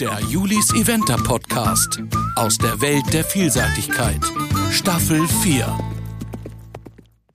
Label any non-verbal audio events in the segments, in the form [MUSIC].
Der Julis Eventer Podcast aus der Welt der Vielseitigkeit. Staffel 4.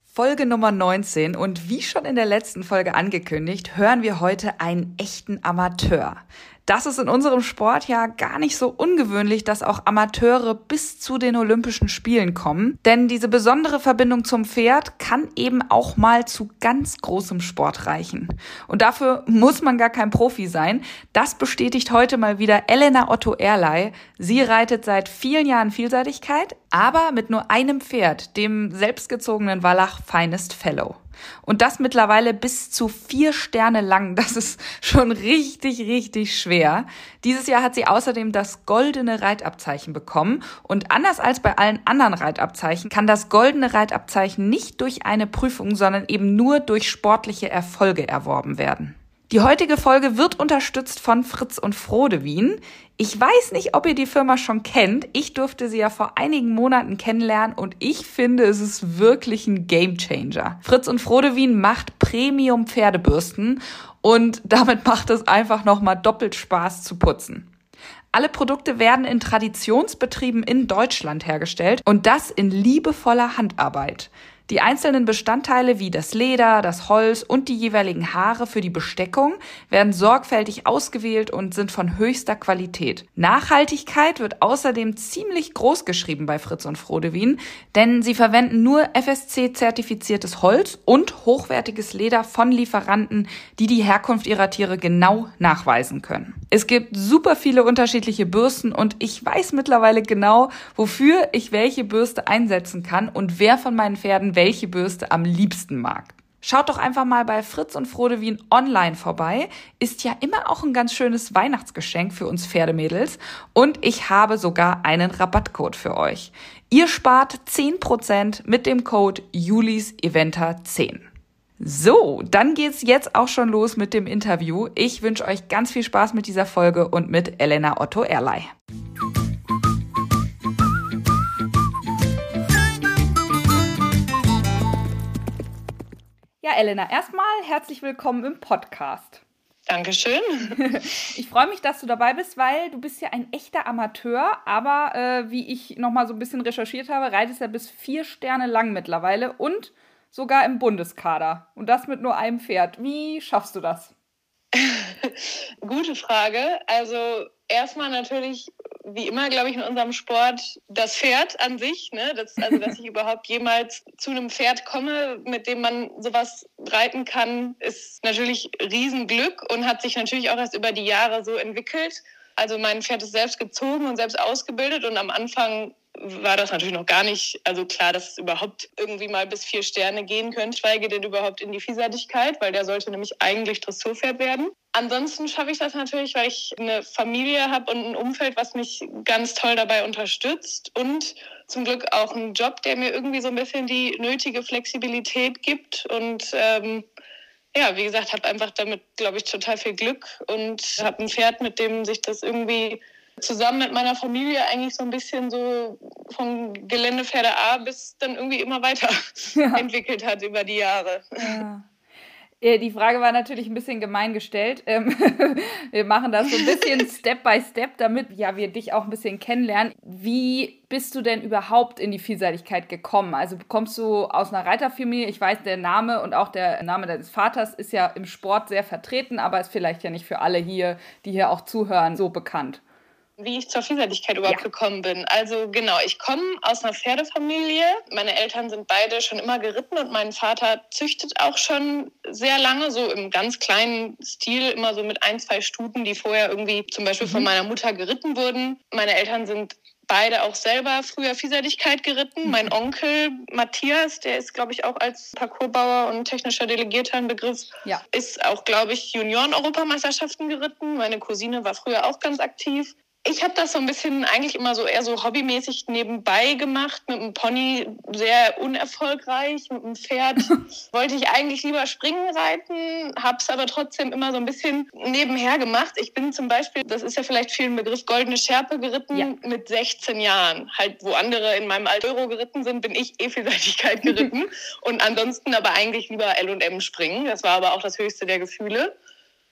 Folge Nummer 19 und wie schon in der letzten Folge angekündigt, hören wir heute einen echten Amateur. Das ist in unserem Sport ja gar nicht so ungewöhnlich, dass auch Amateure bis zu den Olympischen Spielen kommen. Denn diese besondere Verbindung zum Pferd kann eben auch mal zu ganz großem Sport reichen. Und dafür muss man gar kein Profi sein. Das bestätigt heute mal wieder Elena Otto Erlei. Sie reitet seit vielen Jahren Vielseitigkeit, aber mit nur einem Pferd, dem selbstgezogenen Wallach Finest Fellow. Und das mittlerweile bis zu vier Sterne lang. [LAUGHS] Das ist schon richtig, richtig schwer. Dieses Jahr hat sie außerdem das goldene Reitabzeichen bekommen. Und anders als bei allen anderen Reitabzeichen kann das goldene Reitabzeichen nicht durch eine Prüfung, sondern eben nur durch sportliche Erfolge erworben werden. Die heutige Folge wird unterstützt von Fritz und Frode Wien. Ich weiß nicht, ob ihr die Firma schon kennt. Ich durfte sie ja vor einigen Monaten kennenlernen und ich finde, es ist wirklich ein Gamechanger. Fritz und Frode Wien macht Premium Pferdebürsten und [LAUGHS] damit macht es einfach nochmal doppelt Spaß zu putzen. Alle Produkte werden in Traditionsbetrieben in Deutschland hergestellt und das in liebevoller Handarbeit. Die einzelnen Bestandteile wie das Leder, das Holz und die jeweiligen Haare für die Besteckung werden sorgfältig ausgewählt und sind von höchster Qualität. Nachhaltigkeit wird außerdem ziemlich groß geschrieben bei Fritz und Frodewin, denn sie verwenden nur FSC-zertifiziertes Holz und hochwertiges Leder von Lieferanten, die die Herkunft ihrer Tiere genau nachweisen können. Es gibt super viele unterschiedliche Bürsten und ich weiß mittlerweile genau, wofür ich welche Bürste einsetzen kann und wer von meinen Pferden welche Bürste am liebsten mag. Schaut doch einfach mal bei Fritz und Frode Wien online vorbei. Ist ja immer auch ein ganz schönes Weihnachtsgeschenk für uns Pferdemädels. Und ich habe sogar einen Rabattcode für euch. Ihr spart 10% mit dem Code JulisEventer10. So, dann geht's jetzt auch schon los mit dem Interview. Ich wünsche euch ganz viel Spaß mit dieser Folge und mit Elena Otto Erlei. Ja, Elena, erstmal herzlich willkommen im Podcast. Dankeschön. [LAUGHS] Ich freue mich, dass du dabei bist, weil du bist ja ein echter Amateur, aber äh, wie ich nochmal so ein bisschen recherchiert habe, reitest ja bis vier Sterne lang mittlerweile und sogar im Bundeskader. Und das mit nur einem Pferd. Wie schaffst du das? [LAUGHS] Gute Frage. Also erstmal natürlich, wie immer, glaube ich, in unserem Sport das Pferd an sich. Ne? Das, also, dass ich [LAUGHS] überhaupt jemals zu einem Pferd komme, mit dem man sowas reiten kann, ist natürlich Riesenglück und hat sich natürlich auch erst über die Jahre so entwickelt. Also mein Pferd ist selbst gezogen und selbst ausgebildet und am Anfang war das natürlich noch gar nicht, also klar, dass es überhaupt irgendwie mal bis vier Sterne gehen könnte, schweige denn überhaupt in die Vielseitigkeit, weil der sollte nämlich eigentlich Dressurpferd werden. Ansonsten schaffe ich das natürlich, weil ich eine Familie habe und ein Umfeld, was mich ganz toll dabei unterstützt und zum Glück auch einen Job, der mir irgendwie so ein bisschen die nötige Flexibilität gibt und ähm, ja, wie gesagt, habe einfach damit, glaube ich, total viel Glück und habe ein Pferd, mit dem sich das irgendwie zusammen mit meiner Familie eigentlich so ein bisschen so vom Geländepferde A bis dann irgendwie immer weiter [LAUGHS] ja. entwickelt hat über die Jahre. Ja. Die Frage war natürlich ein bisschen gemein gestellt. Ähm, [LAUGHS] wir machen das so ein bisschen [LAUGHS] Step by Step, damit ja, wir dich auch ein bisschen kennenlernen. Wie bist du denn überhaupt in die Vielseitigkeit gekommen? Also kommst du aus einer Reiterfamilie? Ich weiß, der Name und auch der Name deines Vaters ist ja im Sport sehr vertreten, aber ist vielleicht ja nicht für alle hier, die hier auch zuhören, so bekannt wie ich zur Vielseitigkeit überhaupt ja. gekommen bin. Also genau, ich komme aus einer Pferdefamilie. Meine Eltern sind beide schon immer geritten und mein Vater züchtet auch schon sehr lange, so im ganz kleinen Stil, immer so mit ein, zwei Stuten, die vorher irgendwie zum Beispiel mhm. von meiner Mutter geritten wurden. Meine Eltern sind beide auch selber früher Vielseitigkeit geritten. Mhm. Mein Onkel Matthias, der ist, glaube ich, auch als Parcoursbauer und technischer Delegierter ein Begriff, ja. ist auch, glaube ich, Junioren-Europameisterschaften geritten. Meine Cousine war früher auch ganz aktiv ich habe das so ein bisschen eigentlich immer so eher so hobbymäßig nebenbei gemacht, mit einem Pony sehr unerfolgreich, mit einem Pferd [LAUGHS] wollte ich eigentlich lieber springen reiten, habe es aber trotzdem immer so ein bisschen nebenher gemacht. Ich bin zum Beispiel, das ist ja vielleicht viel ein Begriff, goldene Schärpe geritten ja. mit 16 Jahren. Halt, wo andere in meinem Alter Euro geritten sind, bin ich E-Vielseitigkeit [LAUGHS] geritten und ansonsten aber eigentlich lieber L&M springen. Das war aber auch das höchste der Gefühle.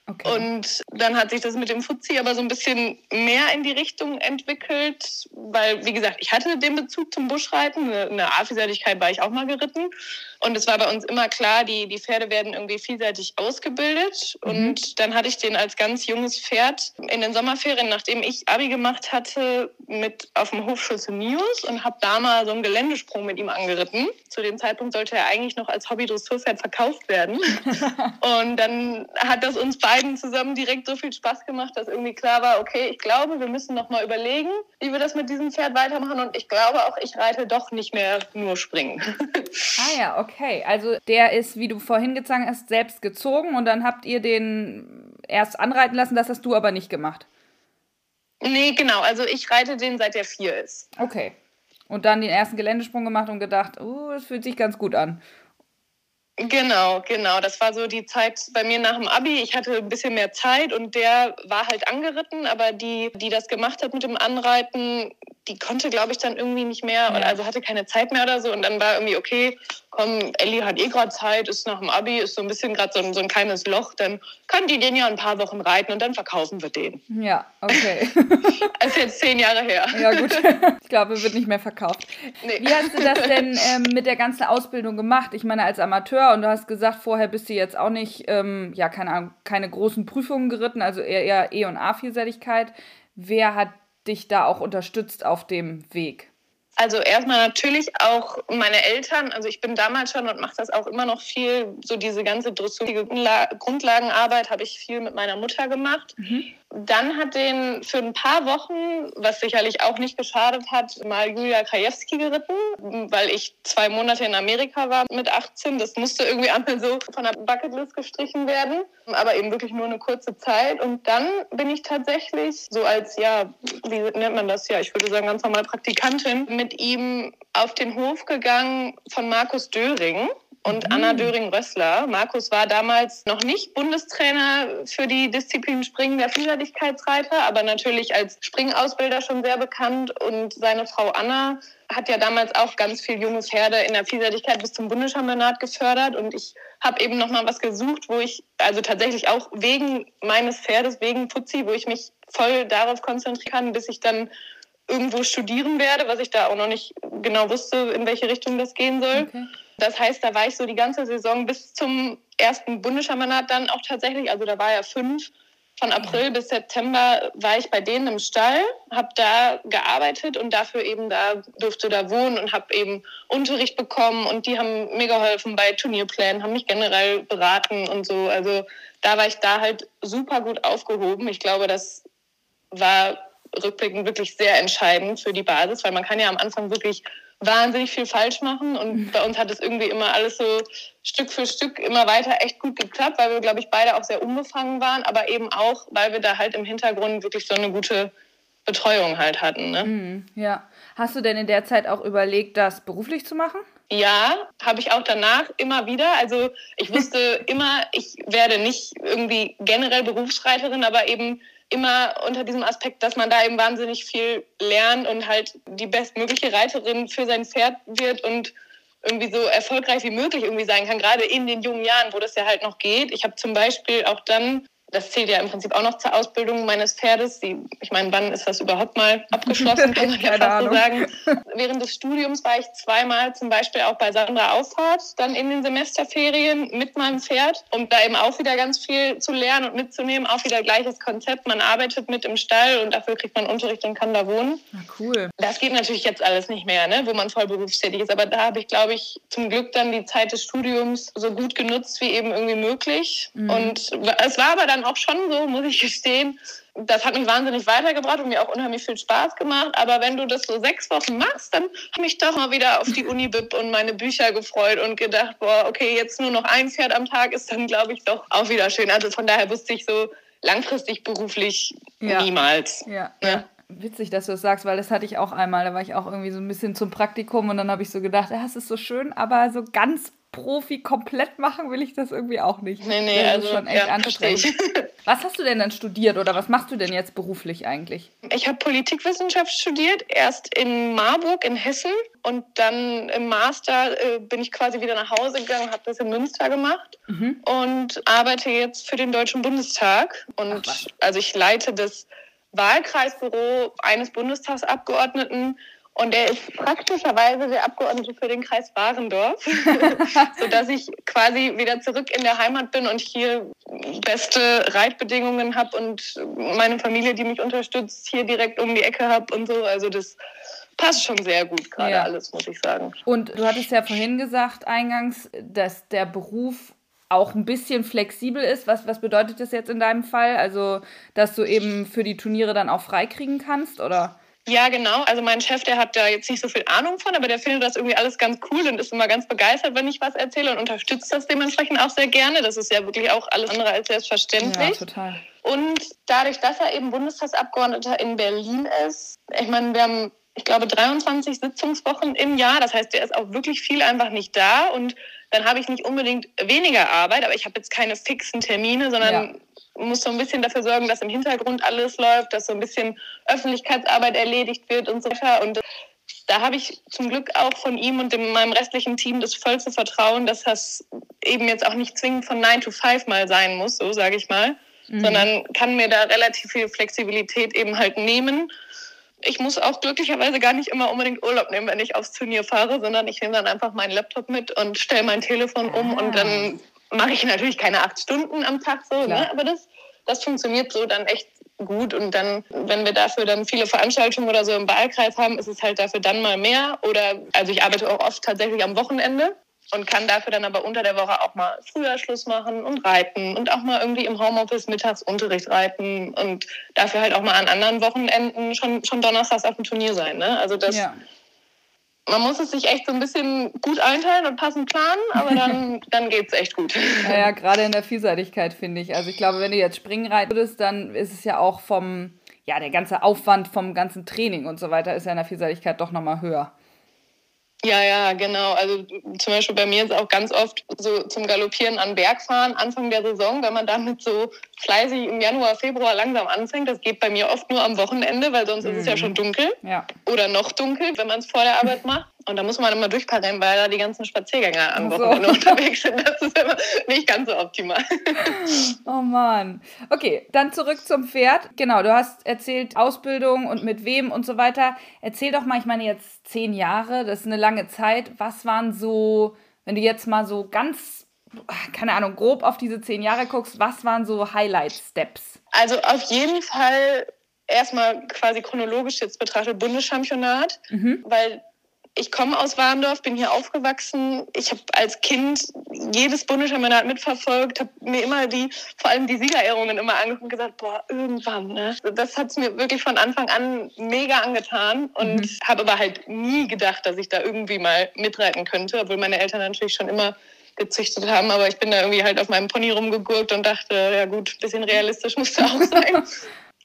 Okay. Und dann hat sich das mit dem Fuzzi aber so ein bisschen mehr in die Richtung entwickelt, weil, wie gesagt, ich hatte den Bezug zum Buschreiten. Eine A-Vielseitigkeit war ich auch mal geritten. Und es war bei uns immer klar, die, die Pferde werden irgendwie vielseitig ausgebildet. Mhm. Und dann hatte ich den als ganz junges Pferd in den Sommerferien, nachdem ich Abi gemacht hatte, mit auf dem Hof Schulze Nius und habe da mal so einen Geländesprung mit ihm angeritten. Zu dem Zeitpunkt sollte er eigentlich noch als Hobby-Dressurpferd verkauft werden. [LAUGHS] und dann hat das uns beiden zusammen direkt so viel Spaß gemacht, dass irgendwie klar war, okay, ich glaube, wir müssen noch mal überlegen, wie wir das mit diesem Pferd weitermachen. Und ich glaube auch, ich reite doch nicht mehr nur springen. ah ja, okay okay. Also der ist, wie du vorhin gezeigt hast, selbst gezogen und dann habt ihr den erst anreiten lassen, das hast du aber nicht gemacht. Nee, genau. Also ich reite den seit der vier ist. Okay. Und dann den ersten Geländesprung gemacht und gedacht, oh, das fühlt sich ganz gut an. Genau, genau. Das war so die Zeit bei mir nach dem Abi. Ich hatte ein bisschen mehr Zeit und der war halt angeritten, aber die, die das gemacht hat mit dem Anreiten, die konnte, glaube ich, dann irgendwie nicht mehr, ja. also hatte keine Zeit mehr oder so. Und dann war irgendwie, okay, komm, Ellie hat eh gerade Zeit, ist nach dem Abi, ist so ein bisschen gerade so, ein, so ein kleines Loch, dann kann die den ja ein paar Wochen reiten und dann verkaufen wir den. Ja, okay. [LAUGHS] [LAUGHS] ist jetzt zehn Jahre her. Ja, gut. [LAUGHS] Ich glaube, wird nicht mehr verkauft. Nee. Wie hast du das denn ähm, mit der ganzen Ausbildung gemacht? Ich meine, als Amateur und du hast gesagt, vorher bist du jetzt auch nicht, ähm, ja, keine Ahnung, keine großen Prüfungen geritten, also eher, eher E- und A-Vielseitigkeit. Wer hat dich da auch unterstützt auf dem Weg? Also erstmal natürlich auch meine Eltern. Also ich bin damals schon und mache das auch immer noch viel. So diese ganze dressur Grundlagenarbeit habe ich viel mit meiner Mutter gemacht. Mhm. Dann hat den für ein paar Wochen, was sicherlich auch nicht geschadet hat, mal Julia Krajewski geritten, weil ich zwei Monate in Amerika war mit 18. Das musste irgendwie [LAUGHS] einmal so von der Bucketlist gestrichen werden, aber eben wirklich nur eine kurze Zeit. Und dann bin ich tatsächlich so als, ja, wie nennt man das ja, ich würde sagen ganz normal Praktikantin, mit ihm auf den Hof gegangen von Markus Döring und mhm. Anna Döring-Rössler. Markus war damals noch nicht Bundestrainer für die Disziplin Springen der Vielseitigkeitsreiter, aber natürlich als Springausbilder schon sehr bekannt. Und seine Frau Anna hat ja damals auch ganz viel junge Pferde in der Vielseitigkeit bis zum Bundeschampionat gefördert. Und ich habe eben noch mal was gesucht, wo ich, also tatsächlich auch wegen meines Pferdes, wegen Putzi, wo ich mich voll darauf konzentrieren kann, bis ich dann irgendwo studieren werde, was ich da auch noch nicht genau wusste, in welche Richtung das gehen soll. Okay. Das heißt, da war ich so die ganze Saison bis zum ersten Bundeschampionat dann auch tatsächlich, also da war ja fünf, von April bis September war ich bei denen im Stall, habe da gearbeitet und dafür eben da durfte da wohnen und habe eben Unterricht bekommen und die haben mir geholfen bei Turnierplänen, haben mich generell beraten und so. Also da war ich da halt super gut aufgehoben. Ich glaube, das war rückblickend wirklich sehr entscheidend für die Basis, weil man kann ja am Anfang wirklich wahnsinnig viel falsch machen. Und mhm. bei uns hat es irgendwie immer alles so Stück für Stück immer weiter echt gut geklappt, weil wir, glaube ich, beide auch sehr unbefangen waren, aber eben auch, weil wir da halt im Hintergrund wirklich so eine gute Betreuung halt hatten. Ne? Mhm, ja. Hast du denn in der Zeit auch überlegt, das beruflich zu machen? Ja, habe ich auch danach immer wieder. Also ich wusste [LAUGHS] immer, ich werde nicht irgendwie generell Berufsreiterin, aber eben immer unter diesem Aspekt, dass man da eben wahnsinnig viel lernt und halt die bestmögliche Reiterin für sein Pferd wird und irgendwie so erfolgreich wie möglich irgendwie sein kann, gerade in den jungen Jahren, wo das ja halt noch geht. Ich habe zum Beispiel auch dann das zählt ja im Prinzip auch noch zur Ausbildung meines Pferdes. Die, ich meine, wann ist das überhaupt mal abgeschlossen, [LAUGHS] kann man ja fast so sagen. Während des Studiums war ich zweimal zum Beispiel auch bei Sandra Auffahrt, dann in den Semesterferien mit meinem Pferd, um da eben auch wieder ganz viel zu lernen und mitzunehmen. Auch wieder gleiches Konzept. Man arbeitet mit im Stall und dafür kriegt man Unterricht und kann da wohnen. Na, cool. Das geht natürlich jetzt alles nicht mehr, ne, wo man voll berufstätig ist. Aber da habe ich, glaube ich, zum Glück dann die Zeit des Studiums so gut genutzt wie eben irgendwie möglich. Mhm. Und es war aber dann dann auch schon so, muss ich gestehen. Das hat mich wahnsinnig weitergebracht und mir auch unheimlich viel Spaß gemacht. Aber wenn du das so sechs Wochen machst, dann habe ich doch mal wieder auf die Uni-Bib und meine Bücher gefreut und gedacht, boah, okay, jetzt nur noch ein Pferd am Tag ist dann, glaube ich, doch auch wieder schön. Also von daher wusste ich so langfristig beruflich ja. niemals. Ja. Ne? Witzig, dass du das sagst, weil das hatte ich auch einmal. Da war ich auch irgendwie so ein bisschen zum Praktikum und dann habe ich so gedacht, ja, es ist so schön, aber so ganz Profi komplett machen will ich das irgendwie auch nicht. Nee, nee, das also ist schon echt ja, anstrengend. [LAUGHS] Was hast du denn dann studiert oder was machst du denn jetzt beruflich eigentlich? Ich habe Politikwissenschaft studiert, erst in Marburg in Hessen und dann im Master äh, bin ich quasi wieder nach Hause gegangen, habe das in Münster gemacht mhm. und arbeite jetzt für den Deutschen Bundestag. Und Ach, also ich leite das Wahlkreisbüro eines Bundestagsabgeordneten und er ist praktischerweise der Abgeordnete für den Kreis Warendorf, [LAUGHS] sodass ich quasi wieder zurück in der Heimat bin und hier beste Reitbedingungen habe und meine Familie, die mich unterstützt, hier direkt um die Ecke habe und so. Also das passt schon sehr gut gerade ja. alles, muss ich sagen. Und du hattest ja vorhin gesagt, eingangs, dass der Beruf auch ein bisschen flexibel ist. Was, was bedeutet das jetzt in deinem Fall? Also, dass du eben für die Turniere dann auch freikriegen kannst, oder? Ja, genau. Also mein Chef, der hat da jetzt nicht so viel Ahnung von, aber der findet das irgendwie alles ganz cool und ist immer ganz begeistert, wenn ich was erzähle und unterstützt das dementsprechend auch sehr gerne. Das ist ja wirklich auch alles andere als selbstverständlich. Ja, total. Und dadurch, dass er eben Bundestagsabgeordneter in Berlin ist, ich meine, wir haben, ich glaube, 23 Sitzungswochen im Jahr. Das heißt, der ist auch wirklich viel einfach nicht da und dann habe ich nicht unbedingt weniger Arbeit, aber ich habe jetzt keine fixen Termine, sondern ja muss so ein bisschen dafür sorgen, dass im Hintergrund alles läuft, dass so ein bisschen Öffentlichkeitsarbeit erledigt wird und so weiter. Und da habe ich zum Glück auch von ihm und dem, meinem restlichen Team das vollste Vertrauen, dass das eben jetzt auch nicht zwingend von 9 to 5 mal sein muss, so sage ich mal, mhm. sondern kann mir da relativ viel Flexibilität eben halt nehmen. Ich muss auch glücklicherweise gar nicht immer unbedingt Urlaub nehmen, wenn ich aufs Turnier fahre, sondern ich nehme dann einfach meinen Laptop mit und stelle mein Telefon um ah. und dann mache ich natürlich keine acht Stunden am Tag so, ne? aber das, das funktioniert so dann echt gut. Und dann, wenn wir dafür dann viele Veranstaltungen oder so im Wahlkreis haben, ist es halt dafür dann mal mehr. Oder also ich arbeite auch oft tatsächlich am Wochenende und kann dafür dann aber unter der Woche auch mal früher Schluss machen und reiten und auch mal irgendwie im Homeoffice mittags Unterricht reiten und dafür halt auch mal an anderen Wochenenden schon, schon donnerstags auf dem Turnier sein. Ne? Also das, ja man muss es sich echt so ein bisschen gut einteilen und passend planen, aber dann, [LAUGHS] dann geht es echt gut. Naja, gerade in der Vielseitigkeit finde ich. Also ich glaube, wenn du jetzt Springen reiten würdest, dann ist es ja auch vom, ja, der ganze Aufwand vom ganzen Training und so weiter ist ja in der Vielseitigkeit doch nochmal höher. Ja, ja, genau. Also zum Beispiel bei mir ist auch ganz oft so zum Galoppieren an Berg fahren, Anfang der Saison, wenn man damit so fleißig im Januar, Februar langsam anfängt. Das geht bei mir oft nur am Wochenende, weil sonst mhm. ist es ja mhm. schon dunkel. Ja. Oder noch dunkel, wenn man es vor der Arbeit macht. Und da muss man immer durchpaddern, weil da die ganzen Spaziergänger am Wochenende so. unterwegs sind. Das ist immer nicht ganz so optimal. Oh Mann. Okay, dann zurück zum Pferd. Genau, du hast erzählt Ausbildung und mit wem und so weiter. Erzähl doch mal, ich meine jetzt zehn Jahre, das ist eine lange Zeit. Was waren so, wenn du jetzt mal so ganz, keine Ahnung, grob auf diese zehn Jahre guckst, was waren so Highlight-Steps? Also auf jeden Fall erstmal quasi chronologisch jetzt betrachtet Bundeschampionat, mhm. weil ich komme aus Warndorf, bin hier aufgewachsen. Ich habe als Kind jedes Bundeschampionat mitverfolgt, habe mir immer die, vor allem die Siegerehrungen immer angeguckt und gesagt, boah, irgendwann. Ne? Das hat es mir wirklich von Anfang an mega angetan und mhm. habe aber halt nie gedacht, dass ich da irgendwie mal mitreiten könnte, obwohl meine Eltern natürlich schon immer gezüchtet haben, aber ich bin da irgendwie halt auf meinem Pony rumgegurkt und dachte, ja gut, ein bisschen realistisch musste auch [LAUGHS] sein.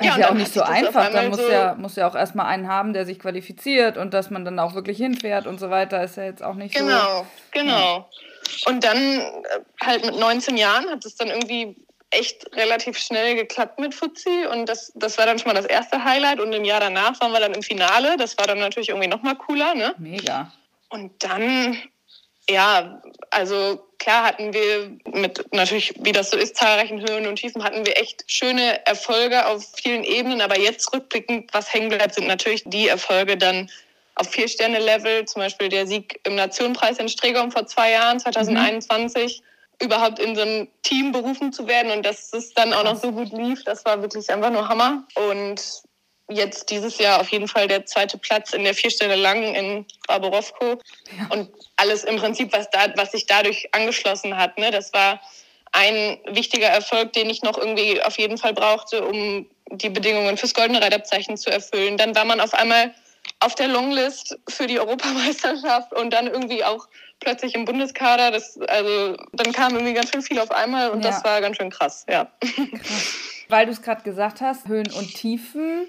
Ja, ist ja auch nicht so einfach. Dann muss, so ja, muss ja auch erstmal einen haben, der sich qualifiziert und dass man dann auch wirklich hinfährt und so weiter, ist ja jetzt auch nicht genau, so. Genau, genau. Und dann äh, halt mit 19 Jahren hat es dann irgendwie echt relativ schnell geklappt mit Fuzzi und das, das war dann schon mal das erste Highlight und im Jahr danach waren wir dann im Finale. Das war dann natürlich irgendwie nochmal cooler, ne? Mega. Und dann ja, also klar hatten wir mit natürlich, wie das so ist, zahlreichen Höhen und Tiefen, hatten wir echt schöne Erfolge auf vielen Ebenen. Aber jetzt rückblickend, was hängen bleibt, sind natürlich die Erfolge dann auf Vier-Sterne-Level, zum Beispiel der Sieg im Nationenpreis in Stregom vor zwei Jahren, 2021. Mhm überhaupt in so ein Team berufen zu werden und dass es dann auch noch so gut lief, das war wirklich einfach nur Hammer. Und jetzt dieses Jahr auf jeden Fall der zweite Platz in der Vierstelle Lang in Baborowko. Ja. Und alles im Prinzip, was, da, was sich dadurch angeschlossen hat. Ne? Das war ein wichtiger Erfolg, den ich noch irgendwie auf jeden Fall brauchte, um die Bedingungen fürs Goldene Reitabzeichen zu erfüllen. Dann war man auf einmal auf der Longlist für die Europameisterschaft und dann irgendwie auch plötzlich im Bundeskader. Das, also dann kam irgendwie ganz schön viel auf einmal und ja. das war ganz schön krass, ja. Krass. Weil du es gerade gesagt hast, Höhen und Tiefen.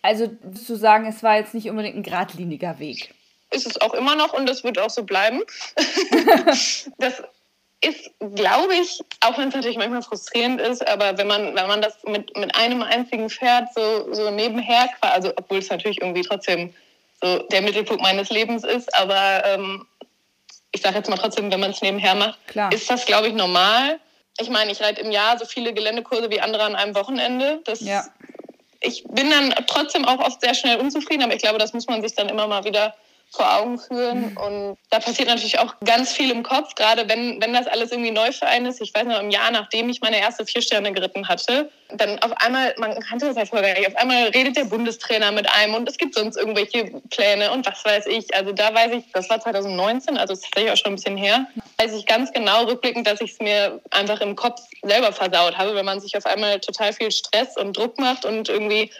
Also würdest du sagen, es war jetzt nicht unbedingt ein geradliniger Weg? Ist es auch immer noch und das wird auch so bleiben. [LAUGHS] das ist, glaube ich, auch wenn es natürlich manchmal frustrierend ist, aber wenn man, wenn man das mit, mit einem einzigen Pferd so, so nebenher, also obwohl es natürlich irgendwie trotzdem so der Mittelpunkt meines Lebens ist, aber ähm, ich sage jetzt mal trotzdem, wenn man es nebenher macht, Klar. ist das, glaube ich, normal. Ich meine, ich reite im Jahr so viele Geländekurse wie andere an einem Wochenende. Das, ja. Ich bin dann trotzdem auch oft sehr schnell unzufrieden, aber ich glaube, das muss man sich dann immer mal wieder vor Augen führen. Und da passiert natürlich auch ganz viel im Kopf, gerade wenn, wenn das alles irgendwie neu für einen ist. Ich weiß noch, im Jahr, nachdem ich meine erste vier Sterne geritten hatte, dann auf einmal, man kannte das ja vorher gar nicht, auf einmal redet der Bundestrainer mit einem und es gibt sonst irgendwelche Pläne und was weiß ich. Also da weiß ich, das war 2019, also das tatsächlich auch schon ein bisschen her, weiß ich ganz genau rückblickend, dass ich es mir einfach im Kopf selber versaut habe, wenn man sich auf einmal total viel Stress und Druck macht und irgendwie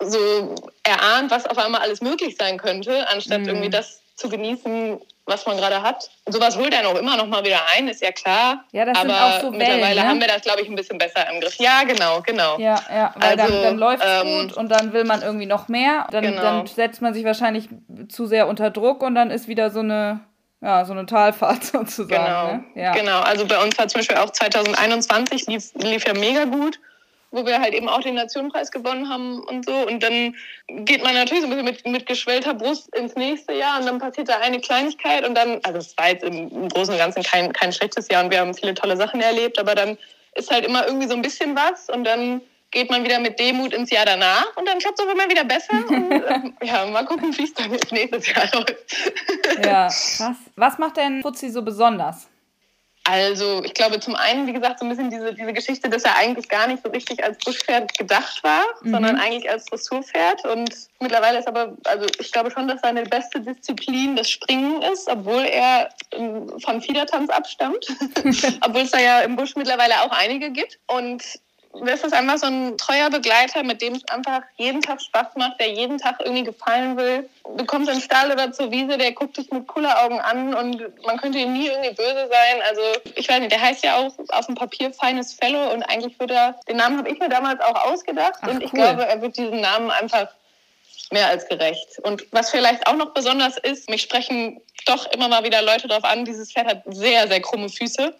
so erahnt, was auf einmal alles möglich sein könnte, anstatt mhm. irgendwie das zu genießen, was man gerade hat. Sowas holt einen auch immer noch mal wieder ein, ist ja klar. Ja, das Aber sind auch so mittlerweile Wellen, ne? haben wir das, glaube ich, ein bisschen besser im Griff. Ja, genau, genau. Ja, ja, weil also, dann, dann läuft es ähm, gut und dann will man irgendwie noch mehr. Dann, genau. dann setzt man sich wahrscheinlich zu sehr unter Druck und dann ist wieder so eine ja, so eine Talfahrt [LAUGHS] sozusagen. Genau, ne? ja. genau. Also bei uns war zum Beispiel auch 2021 lief, lief ja mega gut wo wir halt eben auch den Nationenpreis gewonnen haben und so. Und dann geht man natürlich so ein bisschen mit, mit geschwellter Brust ins nächste Jahr und dann passiert da eine Kleinigkeit und dann, also es war jetzt im, Großen und Ganzen kein, kein schlechtes Jahr und wir haben viele tolle Sachen erlebt, aber dann ist halt immer irgendwie so ein bisschen was und dann geht man wieder mit Demut ins Jahr danach und dann klappt es auch immer wieder besser. [LAUGHS] Und äh, ja, mal gucken, wie es dann nächstes Jahr [LAUGHS] läuft. ja, krass. Was macht denn Fuzzi so besonders? Also ich glaube zum einen, wie gesagt, so ein bisschen diese, diese Geschichte, dass er eigentlich gar nicht so richtig als Buschpferd gedacht war, mhm. sondern eigentlich als Dressurpferd. Und mittlerweile ist aber, also ich glaube schon, dass seine beste Disziplin das Springen ist, obwohl er ähm, vom Fiedertanz abstammt. [LAUGHS] obwohl es da ja im Busch mittlerweile auch einige gibt. Und das ist einfach so ein treuer Begleiter, mit dem es einfach jeden Tag Spaß macht, der jeden Tag irgendwie gefallen will. Du kommst in den Stall oder zur Wiese, der guckt dich mit cooler Augen an und man könnte ihm nie irgendwie böse sein. Also ich weiß nicht, der heißt ja auch auf dem Papier Feines Fellow und eigentlich wird er, den Namen habe ich mir damals auch ausgedacht Ach, und ich cool. glaube, er wird diesen Namen einfach mehr als gerecht. Und was vielleicht auch noch besonders ist, mich sprechen doch immer mal wieder Leute darauf an, dieses Pferd hat sehr, sehr krumme Füße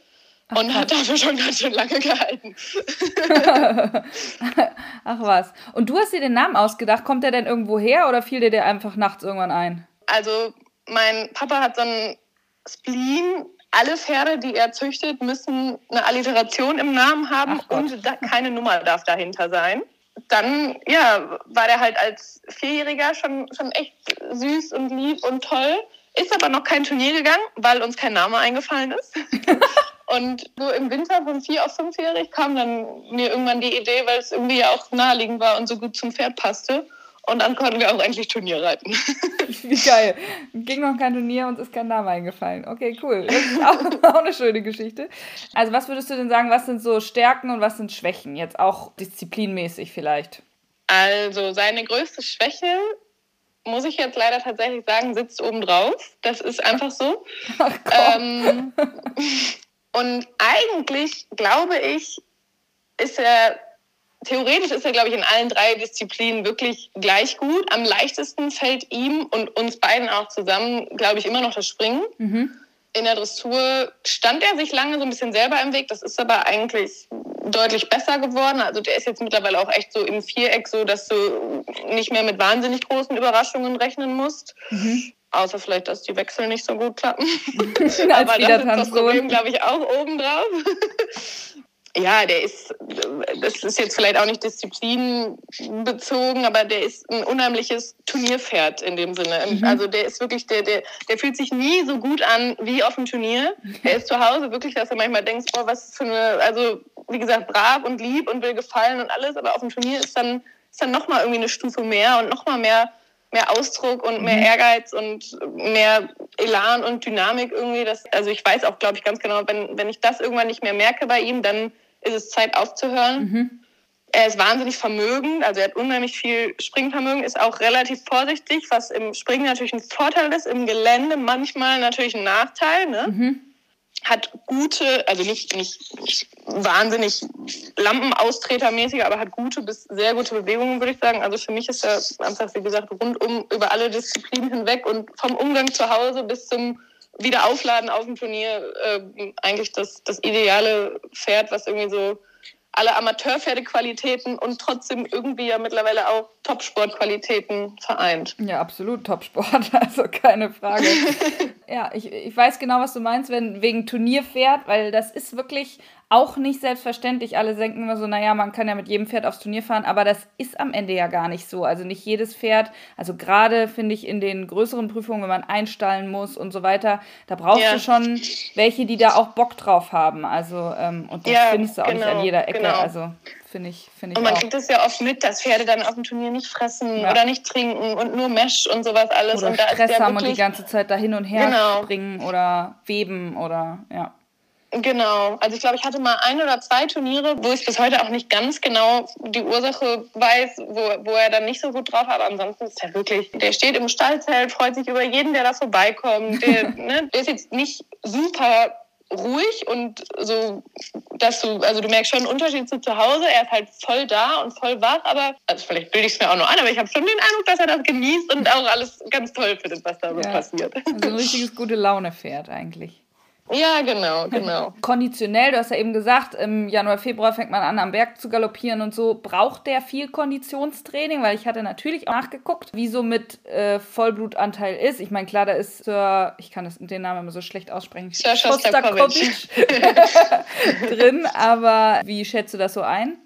und hat dafür schon ganz schön lange gehalten. [LAUGHS] Ach was. Und du hast dir den Namen ausgedacht. Kommt der denn irgendwo her oder fiel dir der einfach nachts irgendwann ein? Also, mein Papa hat so einen Spleen. Alle Pferde, die er züchtet, müssen eine Alliteration im Namen haben und da, keine Nummer darf dahinter sein. Dann, ja, war der halt als Vierjähriger schon, schon echt süß und lieb und toll. Ist aber noch kein Turnier gegangen, weil uns kein Name eingefallen ist. [LAUGHS] Und so im Winter von vier auf fünfjährig kam dann mir irgendwann die Idee, weil es irgendwie ja auch naheliegend war und so gut zum Pferd passte. Und dann konnten wir auch endlich Turnier reiten. Wie [LAUGHS] geil. Ging noch kein Turnier, uns ist kein Name eingefallen. Okay, cool. Das ist auch, [LAUGHS] auch eine schöne Geschichte. Also, was würdest du denn sagen, was sind so Stärken und was sind Schwächen? Jetzt auch disziplinmäßig vielleicht. Also, seine größte Schwäche muss ich jetzt leider tatsächlich sagen, sitzt oben drauf. Das ist einfach so. Ach, ähm, [LAUGHS] und eigentlich glaube ich, ist er, theoretisch ist er, glaube ich, in allen drei Disziplinen wirklich gleich gut. Am leichtesten fällt ihm und uns beiden auch zusammen, glaube ich, immer noch das Springen. Mhm. In der Dressur stand er sich lange so ein bisschen selber im Weg. Das ist aber eigentlich deutlich besser geworden. Also der ist jetzt mittlerweile auch echt so im Viereck, so dass du nicht mehr mit wahnsinnig großen Überraschungen rechnen musst. Mhm. Außer vielleicht, dass die Wechsel nicht so gut klappen. [LAUGHS] Aber das ist das Problem, glaube ich, auch obendrauf. [LAUGHS] ja, der ist, das ist jetzt vielleicht auch nicht disziplinbezogen, aber der ist ein unheimliches Turnierpferd in dem Sinne. Mhm. Also der ist wirklich, der, der, der fühlt sich nie so gut an wie auf dem Turnier. [LAUGHS] Er ist zu Hause wirklich, dass du manchmal denkst, boah, was für eine, also wie gesagt, brav und lieb und will gefallen und alles, aber auf dem Turnier ist dann, ist dann nochmal irgendwie eine Stufe mehr und nochmal mehr mehr Ausdruck und mehr mhm. Ehrgeiz und mehr Elan und Dynamik irgendwie. Das, also ich weiß auch, glaube ich, ganz genau, wenn, wenn ich das irgendwann nicht mehr merke bei ihm, dann ist es Zeit aufzuhören. Mhm. Er ist wahnsinnig vermögend, also er hat unheimlich viel Springvermögen, ist auch relativ vorsichtig, was im Springen natürlich ein Vorteil ist, im Gelände manchmal natürlich ein Nachteil. Ne? Mhm. Hat gute, also nicht, nicht, nicht wahnsinnig Lampenaustretermäßig, aber hat gute bis sehr gute Bewegungen, würde ich sagen. Also für mich ist er einfach, wie gesagt, rundum über alle Disziplinen hinweg und vom Umgang zu Hause bis zum Wiederaufladen auf dem Turnier äh, eigentlich das, das ideale Pferd, was irgendwie so alle Amateurpferdequalitäten und trotzdem irgendwie ja mittlerweile auch Topsportqualitäten vereint. Ja, absolut Topsport, [LAUGHS] also keine Frage. [LAUGHS] ja, ich, ich weiß genau, was du meinst, wenn wegen Turnierpferd, weil das ist wirklich auch nicht selbstverständlich. Alle denken immer so, naja, man kann ja mit jedem Pferd aufs Turnier fahren, aber das ist am Ende ja gar nicht so. Also nicht jedes Pferd, also gerade finde ich in den größeren Prüfungen, wenn man einstallen muss und so weiter, da brauchst ja. du schon welche, die da auch Bock drauf haben. Also, ähm, und das ja, findest du auch genau, nicht an genau, jeder Ecke. Genau. Also finde ich, finde ich. Und man auch. kriegt es ja oft mit, dass Pferde dann auf dem Turnier nicht fressen ja. oder nicht trinken und nur Mesh und sowas alles. Oder und da Stress haben und die ganze Zeit da hin und her genau. springen oder weben oder ja. Genau. Also ich glaube, ich hatte mal ein oder zwei Turniere, wo ich bis heute auch nicht ganz genau die Ursache weiß, wo, wo er dann nicht so gut drauf war. Aber ansonsten ist er wirklich, der steht im Stallzelt, freut sich über jeden, der da vorbeikommt. Der, [LAUGHS] ne, der ist jetzt nicht super ruhig und so, dass du, also du merkst schon einen Unterschied zu zu Hause. Er ist halt voll da und voll wach, aber, also vielleicht bilde ich es mir auch noch an, aber ich habe schon den Eindruck, dass er das genießt und auch alles ganz toll findet, was da so ja. passiert. Also ein richtiges gute Laune-Pferd eigentlich. Ja, genau, genau. [LAUGHS] Konditionell, du hast ja eben gesagt, im Januar, Februar fängt man an, am Berg zu galoppieren und so. Braucht der viel Konditionstraining? Weil ich hatte natürlich auch nachgeguckt, wie so mit äh, Vollblutanteil ist. Ich meine, klar, da ist Sir, ich kann das, den Namen immer so schlecht aussprechen, Sir Shostakovich [LAUGHS] drin, aber wie schätzt du das so ein?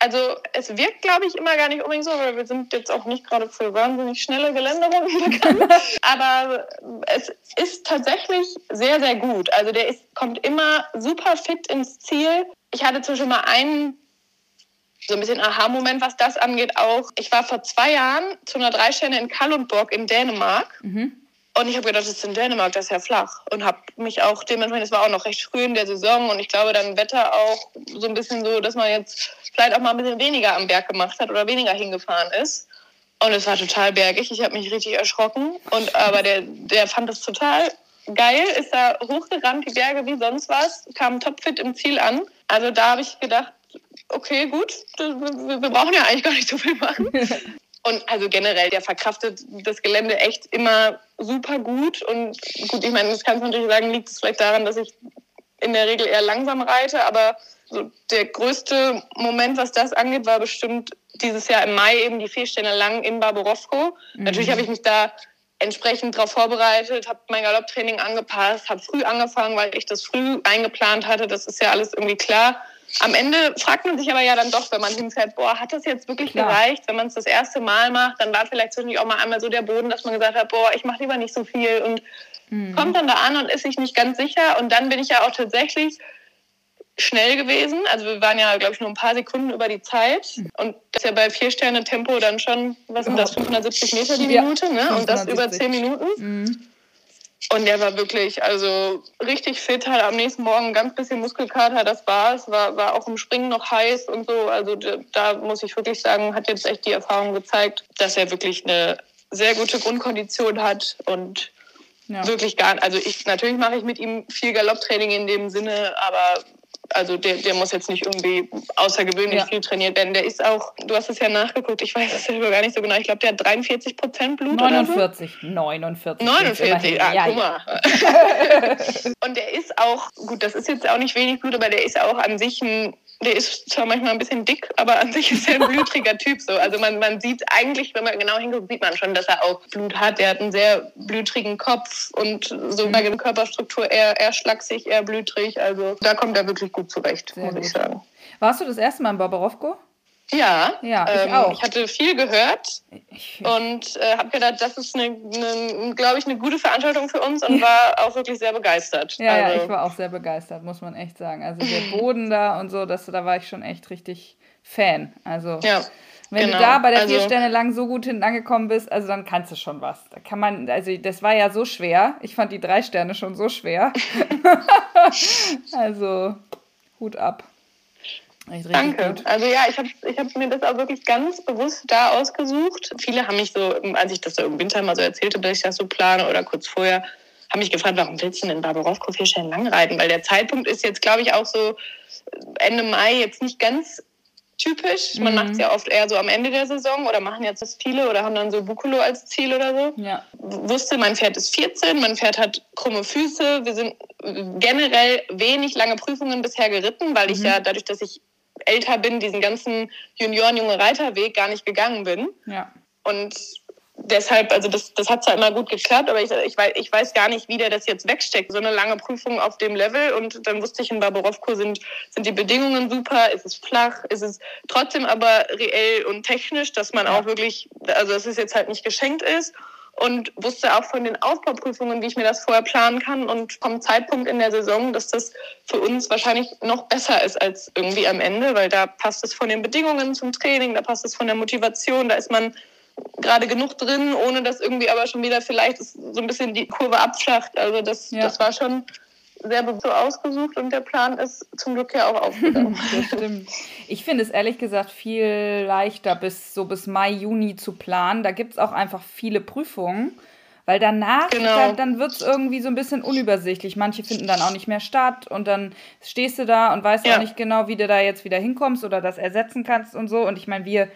Also es wirkt, glaube ich, immer gar nicht unbedingt so, weil wir sind jetzt auch nicht gerade für wahnsinnig schnelle Geländerungen bekannt. [LAUGHS] Aber es ist tatsächlich sehr, sehr gut. Also der ist, kommt immer super fit ins Ziel. Ich hatte zwischen mal einen so ein bisschen Aha-Moment, was das angeht, auch. Ich war vor zwei Jahren zu einer Dreisterne in Kalundborg in Dänemark. Mhm. Und ich habe gedacht, das ist in Dänemark, das ist ja flach. Und habe mich auch dementsprechend, es war auch noch recht früh in der Saison und ich glaube, dann Wetter auch so ein bisschen so, dass man jetzt vielleicht auch mal ein bisschen weniger am Berg gemacht hat oder weniger hingefahren ist. Und es war total bergig. Ich habe mich richtig erschrocken. Und aber der, der fand es total geil, ist da hochgerannt, die Berge wie sonst was, kam topfit im Ziel an. Also da habe ich gedacht, okay, gut, wir brauchen ja eigentlich gar nicht so viel machen. [LAUGHS] Und also generell, der verkraftet das Gelände echt immer super gut. Und gut, ich meine, das kannst du natürlich sagen, liegt es vielleicht daran, dass ich in der Regel eher langsam reite, aber so der größte Moment, was das angeht, war bestimmt dieses Jahr im Mai eben die Sterne lang in Barborowko. Mhm. Natürlich habe ich mich da entsprechend darauf vorbereitet, habe mein Galopptraining angepasst, habe früh angefangen, weil ich das früh eingeplant hatte. Das ist ja alles irgendwie klar. Am Ende fragt man sich aber ja dann doch, wenn man hinfährt, boah, hat das jetzt wirklich Klar. gereicht? Wenn man es das erste Mal macht, dann war vielleicht zwischendurch auch mal einmal so der Boden, dass man gesagt hat, boah, ich mache lieber nicht so viel und mhm. kommt dann da an und ist sich nicht ganz sicher. Und dann bin ich ja auch tatsächlich schnell gewesen. Also wir waren ja, glaube ich, nur ein paar Sekunden über die Zeit. Mhm. Und das ist ja bei vier Sterne Tempo dann schon, was sind das, 570 Meter die Minute, ne? Und das über zehn Minuten. Mhm. Und der war wirklich, also richtig fit, hat am nächsten Morgen ein ganz bisschen Muskelkater, das war es, war, war auch im Springen noch heiß und so. Also da muss ich wirklich sagen, hat jetzt echt die Erfahrung gezeigt, dass er wirklich eine sehr gute Grundkondition hat und ja. wirklich gar, also ich, natürlich mache ich mit ihm viel Galopptraining in dem Sinne, aber also der, der muss jetzt nicht irgendwie außergewöhnlich ja. viel trainiert werden. Der ist auch, du hast es ja nachgeguckt, ich weiß es selber gar nicht so genau, ich glaube, der hat 43 Prozent Blut 49, so. 49. 49, ah, ja, guck mal. [LAUGHS] Und der ist auch, gut, das ist jetzt auch nicht wenig Blut, aber der ist auch an sich ein der ist zwar manchmal ein bisschen dick, aber an sich ist er ein [LAUGHS] blütriger Typ so. Also man, man sieht eigentlich, wenn man genau hinguckt, sieht man schon, dass er auch Blut hat. Er hat einen sehr blütrigen Kopf und so bei der Körperstruktur eher, eher schlaksig, eher blütrig. Also da kommt er wirklich gut zurecht, sehr muss gut. ich sagen. Warst du das erste Mal in Barbarovko? Ja, ja ich ähm, auch. Ich hatte viel gehört und äh, habe gedacht, das ist, eine, eine glaube ich, eine gute Veranstaltung für uns und war auch wirklich sehr begeistert. Ja, also. ja, ich war auch sehr begeistert, muss man echt sagen. Also der Boden da und so, das, da war ich schon echt richtig Fan. Also ja, wenn genau. du da bei der also, vier Sterne lang so gut hinten angekommen bist, also dann kannst du schon was. Da kann man, also das war ja so schwer. Ich fand die drei Sterne schon so schwer. [LAUGHS] also Hut ab. Danke. Gut. Also ja, ich habe ich hab mir das auch wirklich ganz bewusst da ausgesucht. Viele haben mich so, als ich das so im Winter mal so erzählte, dass ich das so plane oder kurz vorher, haben mich gefragt, warum willst du denn in Barbarovko vier Stellen lang reiten? Weil der Zeitpunkt ist jetzt, glaube ich, auch so Ende Mai jetzt nicht ganz typisch. Man mhm. macht es ja oft eher so am Ende der Saison oder machen jetzt das viele oder haben dann so Bukulo als Ziel oder so. Ja. Wusste, mein Pferd ist 14, mein Pferd hat krumme Füße. Wir sind generell wenig lange Prüfungen bisher geritten, weil mhm. ich ja dadurch, dass ich älter bin, diesen ganzen Junioren-junge Reiterweg gar nicht gegangen bin. Ja. Und deshalb, also das, das hat zwar immer gut geklappt, aber ich, ich, weiß, ich weiß gar nicht, wie der das jetzt wegsteckt. So eine lange Prüfung auf dem Level und dann wusste ich, in Barbarovko sind, sind die Bedingungen super, ist es flach, ist es trotzdem aber reell und technisch, dass man ja. auch wirklich, also dass es jetzt halt nicht geschenkt ist und wusste auch von den Aufbauprüfungen, wie ich mir das vorher planen kann und vom Zeitpunkt in der Saison, dass das für uns wahrscheinlich noch besser ist als irgendwie am Ende, weil da passt es von den Bedingungen zum Training, da passt es von der Motivation, da ist man gerade genug drin, ohne dass irgendwie aber schon wieder vielleicht so ein bisschen die Kurve abflacht. Also das, ja. das war schon sehr so ausgesucht und der Plan ist zum Glück ja auch aufgegangen. [LAUGHS] stimmt. Ich finde es ehrlich gesagt viel leichter, bis so bis Mai, Juni zu planen. Da gibt es auch einfach viele Prüfungen. Weil danach, genau. dann, dann wird es irgendwie so ein bisschen unübersichtlich. Manche finden dann auch nicht mehr statt und dann stehst du da und weißt ja. auch nicht genau, wie du da jetzt wieder hinkommst oder das ersetzen kannst und so. Und ich meine, wir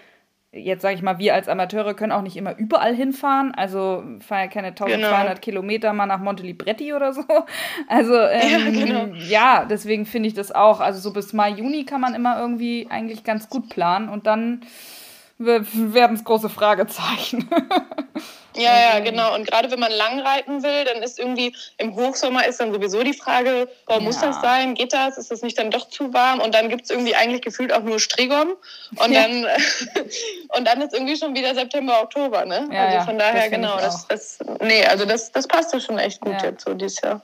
jetzt sage ich mal, wir als Amateure können auch nicht immer überall hinfahren. Also fahren ja keine 1200 genau. Kilometer mal nach Montelibretti oder so. [LAUGHS] Also ähm, ja, genau. ja, deswegen finde ich das auch. Also so bis Mai, Juni kann man immer irgendwie eigentlich ganz gut planen und dann werden es große Fragezeichen. [LAUGHS] Ja, ja, also genau. Und gerade wenn man lang reiten will, dann ist irgendwie im Hochsommer ist dann sowieso die Frage, oh, muss ja. das sein? Geht das? Ist das nicht dann doch zu warm? Und dann gibt es irgendwie eigentlich gefühlt auch nur Stregom. Und ja. dann [LAUGHS] und dann ist irgendwie schon wieder September, Oktober, ne? Ja, also von daher, genau, das, das, nee, also das, das passt ja schon echt gut jetzt so dieses Jahr.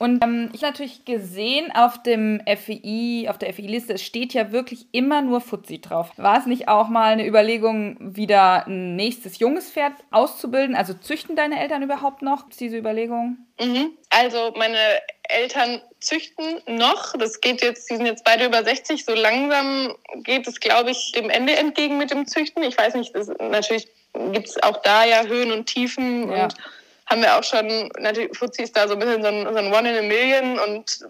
Und ähm, ich habe natürlich gesehen auf dem FEI, auf der FEI-Liste, es steht ja wirklich immer nur Fuzzi drauf. War es nicht auch mal eine Überlegung, wieder ein nächstes junges Pferd auszubilden? Also züchten deine Eltern überhaupt noch? Diese Überlegung? Mhm. Also meine Eltern züchten noch. Das geht jetzt, die sind jetzt beide über 60. So langsam geht es, glaube ich, dem Ende entgegen mit dem Züchten. Ich weiß nicht, das, natürlich gibt es auch da ja Höhen und Tiefen ja. und haben wir auch schon, natürlich, Fuzzi ist da so ein bisschen so ein, so ein One in a Million und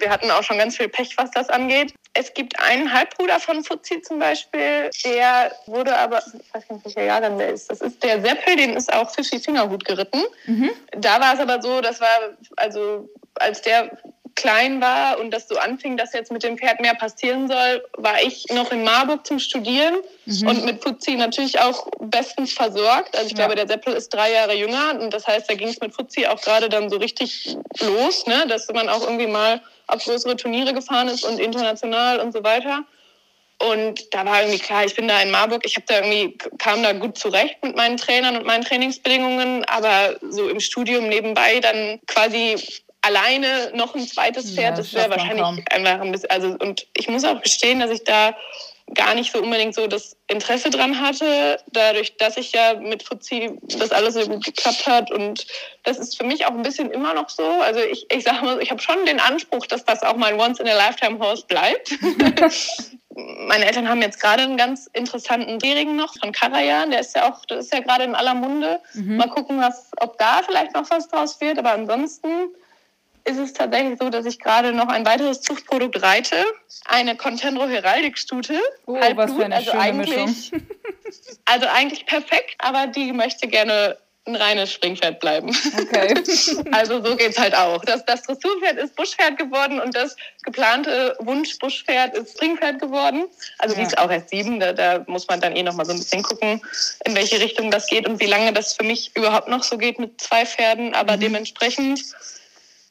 wir hatten auch schon ganz viel Pech, was das angeht. Es gibt einen Halbbruder von Fuzzi zum Beispiel, der wurde aber, ich weiß nicht, welcher Jahrgang der ist, das ist der Seppel, den ist auch Fifi Fingerhut geritten. Mhm. Da war es aber so, das war, also als der klein war und das so anfing, dass jetzt mit dem Pferd mehr passieren soll, war ich noch in Marburg zum Studieren mhm. und mit Fuzzi natürlich auch bestens versorgt. Also ich ja. glaube, der Seppel ist drei Jahre jünger und das heißt, da ging es mit Fuzzi auch gerade dann so richtig los, ne? dass man auch irgendwie mal auf größere Turniere gefahren ist und international und so weiter. Und da war irgendwie klar, ich bin da in Marburg, ich habe da irgendwie, kam da gut zurecht mit meinen Trainern und meinen Trainingsbedingungen, aber so im Studium nebenbei dann quasi alleine noch ein zweites Pferd, ja, das, wäre wahrscheinlich einfach ein bisschen, also und ich muss auch gestehen, dass ich da gar nicht so unbedingt so das Interesse dran hatte, dadurch, dass ich ja mit Fuzzi das alles so gut geklappt hat und das ist für mich auch ein bisschen immer noch so. Also ich, ich sage mal, ich habe schon den Anspruch, dass das auch mein Once-in-a-Lifetime-Horse bleibt. [LAUGHS] Meine Eltern haben jetzt gerade einen ganz interessanten Jährigen noch von Karajan, der ist ja auch, das ist ja gerade in aller Munde. Mhm. Mal gucken, was, ob da vielleicht noch was draus wird, aber ansonsten ist es tatsächlich so, dass ich gerade noch ein weiteres Zuchtprodukt reite. Eine Contendro Heraldik-Stute. Oh, Halbblut, was für eine also schöne eigentlich, Mischung. [LAUGHS] Also eigentlich perfekt, aber die möchte gerne ein reines Springpferd bleiben. Okay. [LAUGHS] also so geht es halt auch. Das, das Dressurpferd ist Buschpferd geworden und das geplante Wunsch-Buschpferd ist Springpferd geworden. Also ja. die ist auch erst sieben. Da, da muss man dann eh noch mal so ein bisschen gucken, in welche Richtung das geht und wie lange das für mich überhaupt noch so geht mit zwei Pferden. Aber mhm. dementsprechend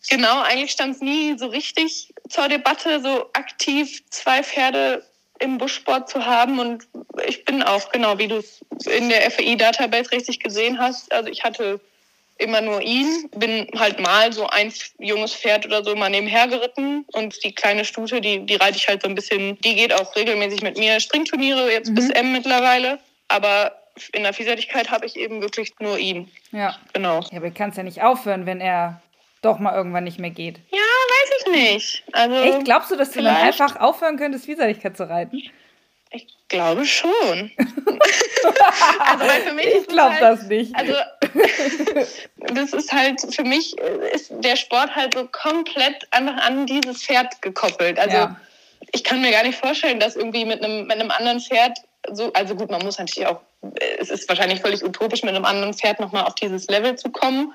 Genau, eigentlich stand es nie so richtig zur Debatte, so aktiv zwei Pferde im Buschsport zu haben. Und ich bin auch, genau wie du es in der FEI-Database richtig gesehen hast, also ich hatte immer nur ihn, bin halt mal so ein junges Pferd oder so mal nebenher geritten und die kleine Stute, die, die reite ich halt so ein bisschen, die geht auch regelmäßig mit mir Springturniere, jetzt mhm. bis M mittlerweile, aber in der Vielseitigkeit habe ich eben wirklich nur ihn. Ja. Genau. Ja, aber du kannst ja nicht aufhören, wenn er doch mal irgendwann nicht mehr geht. Ja, weiß ich nicht. Also Echt? Glaubst du, dass du dann einfach aufhören könntest, Vielseitigkeit zu reiten? Ich glaube schon. [LAUGHS] also, für mich ich glaube halt, das nicht. Also, [LAUGHS] das ist halt, für mich ist der Sport halt so komplett einfach an dieses Pferd gekoppelt. Also, ja. ich kann mir gar nicht vorstellen, dass irgendwie mit einem, mit einem anderen Pferd so, also gut, man muss natürlich auch, es ist wahrscheinlich völlig utopisch, mit einem anderen Pferd nochmal auf dieses Level zu kommen.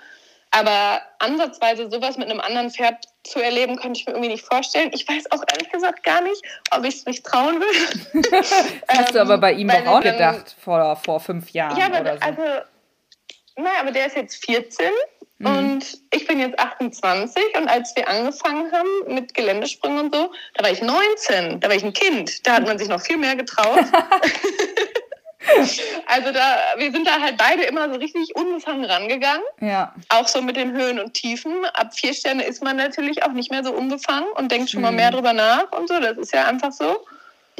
Aber ansatzweise sowas mit einem anderen Pferd zu erleben, könnte ich mir irgendwie nicht vorstellen. Ich weiß auch ehrlich gesagt gar nicht, ob ich es mich trauen will. [LAUGHS] Hast du aber bei ihm auch dann, gedacht, vor, vor fünf Jahren ja, aber, oder so. Also, naja, aber der ist jetzt 14 mhm. und ich bin jetzt 28 und als wir angefangen haben mit Geländesprüngen und so, da war ich 19, da war ich ein Kind, da hat man sich noch viel mehr getraut. [LAUGHS] Also da, wir sind da halt beide immer so richtig unbefangen rangegangen. Ja. Auch so mit den Höhen und Tiefen. Ab vier Sterne ist man natürlich auch nicht mehr so unbefangen und denkt schon mhm. mal mehr drüber nach und so. Das ist ja einfach so.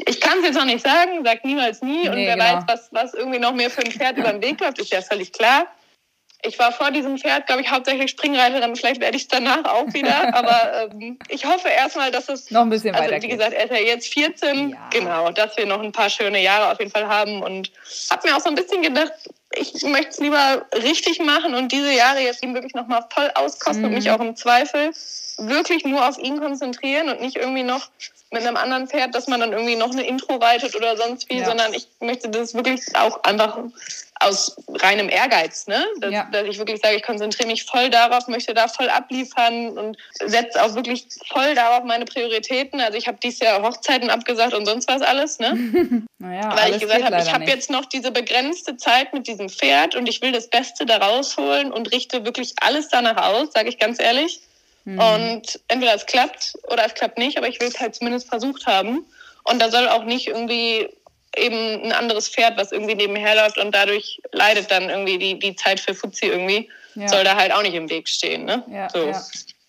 Ich kann es jetzt noch nicht sagen, sagt niemals nie. Nee, und wer genau. weiß, was, was irgendwie noch mehr für ein Pferd über den Weg läuft, ist ja völlig klar. Ich war vor diesem Pferd, glaube ich, hauptsächlich Springreiterin. Vielleicht werde ich es danach auch wieder. [LAUGHS] Aber ähm, ich hoffe erstmal, dass es noch ein bisschen also, weiter Wie gesagt, er ist ja jetzt 14. Ja. Genau, dass wir noch ein paar schöne Jahre auf jeden Fall haben. Und habe mir auch so ein bisschen gedacht, ich möchte es lieber richtig machen und diese Jahre jetzt ihm wirklich nochmal voll auskosten mhm. und mich auch im Zweifel wirklich nur auf ihn konzentrieren und nicht irgendwie noch mit einem anderen Pferd, dass man dann irgendwie noch eine Intro reitet oder sonst wie, ja. sondern ich möchte das wirklich auch einfach aus reinem Ehrgeiz, ne? Dass, ja. dass ich wirklich sage, ich konzentriere mich voll darauf, möchte da voll abliefern und setze auch wirklich voll darauf meine Prioritäten. Also ich habe dieses Jahr Hochzeiten abgesagt und sonst was alles, ne? [LAUGHS] naja, Weil ich gesagt habe, ich habe jetzt noch diese begrenzte Zeit mit diesem Pferd und ich will das Beste da rausholen und richte wirklich alles danach aus, sage ich ganz ehrlich. Mhm. Und entweder es klappt oder es klappt nicht, aber ich will es halt zumindest versucht haben. Und da soll auch nicht irgendwie eben ein anderes Pferd, was irgendwie nebenher läuft und dadurch leidet dann irgendwie die, die Zeit für Fuzzi irgendwie, ja. soll da halt auch nicht im Weg stehen. Ne? Ja, so. ja.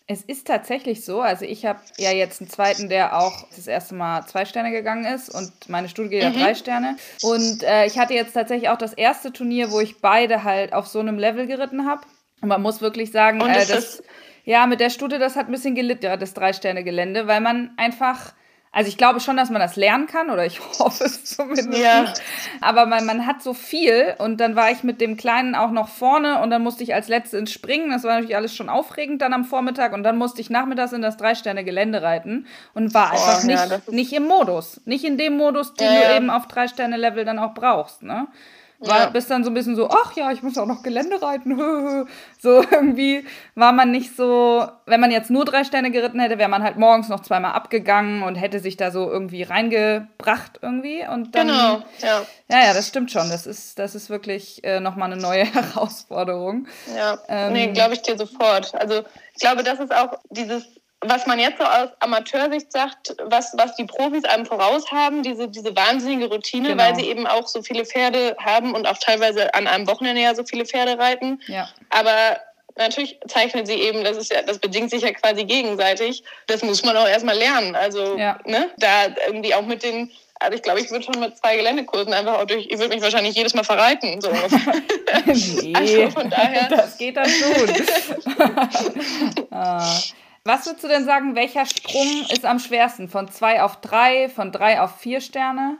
Es ist tatsächlich so, also ich habe ja jetzt einen zweiten, der auch das erste Mal zwei Sterne gegangen ist und meine Studie geht ja mhm. drei Sterne. Und äh, ich hatte jetzt tatsächlich auch das erste Turnier, wo ich beide halt auf so einem Level geritten habe. Und man muss wirklich sagen, äh, das, ja, mit der Studie, das hat ein bisschen gelitten, ja, das Drei-Sterne-Gelände, weil man einfach also ich glaube schon, dass man das lernen kann oder ich [LAUGHS] hoffe es zumindest. Ja. Aber man, man hat so viel und dann war ich mit dem Kleinen auch noch vorne und dann musste ich als Letzte ins Springen. Das war natürlich alles schon aufregend dann am Vormittag und dann musste ich nachmittags in das Drei-Sterne-Gelände reiten und war einfach oh, nicht, ja, nicht im Modus. Nicht in dem Modus, den ja, du eben auf Drei-Sterne-Level dann auch brauchst. Ne? War, ja. Bist dann so ein bisschen so, ach ja, ich muss auch noch Gelände reiten. [LAUGHS] so irgendwie war man nicht so, wenn man jetzt nur drei Sterne geritten hätte, wäre man halt morgens noch zweimal abgegangen und hätte sich da so irgendwie reingebracht irgendwie. Und dann, genau, ja. Ja, ja, das stimmt schon. Das ist, das ist wirklich äh, nochmal eine neue [LAUGHS] Herausforderung. Ja, ähm, nee, glaube ich dir sofort. Also ich glaube, das ist auch dieses was man jetzt so aus Amateursicht sagt, was, was die Profis einem voraus haben, diese, diese wahnsinnige Routine, genau. weil sie eben auch so viele Pferde haben und auch teilweise an einem Wochenende ja so viele Pferde reiten. Ja. Aber natürlich zeichnen sie eben, das ist ja, das bedingt sich ja quasi gegenseitig. Das muss man auch erstmal lernen. Also, ja. ne, da irgendwie auch mit den, also ich glaube, ich würde schon mit zwei Geländekursen einfach auch durch, ich würde mich wahrscheinlich jedes Mal verreiten. So. [LAUGHS] [LAUGHS] nee, also von daher. Das geht dann schon. [LAUGHS] ah. Was würdest du denn sagen, welcher Sprung ist am schwersten? Von zwei auf drei, von drei auf vier Sterne?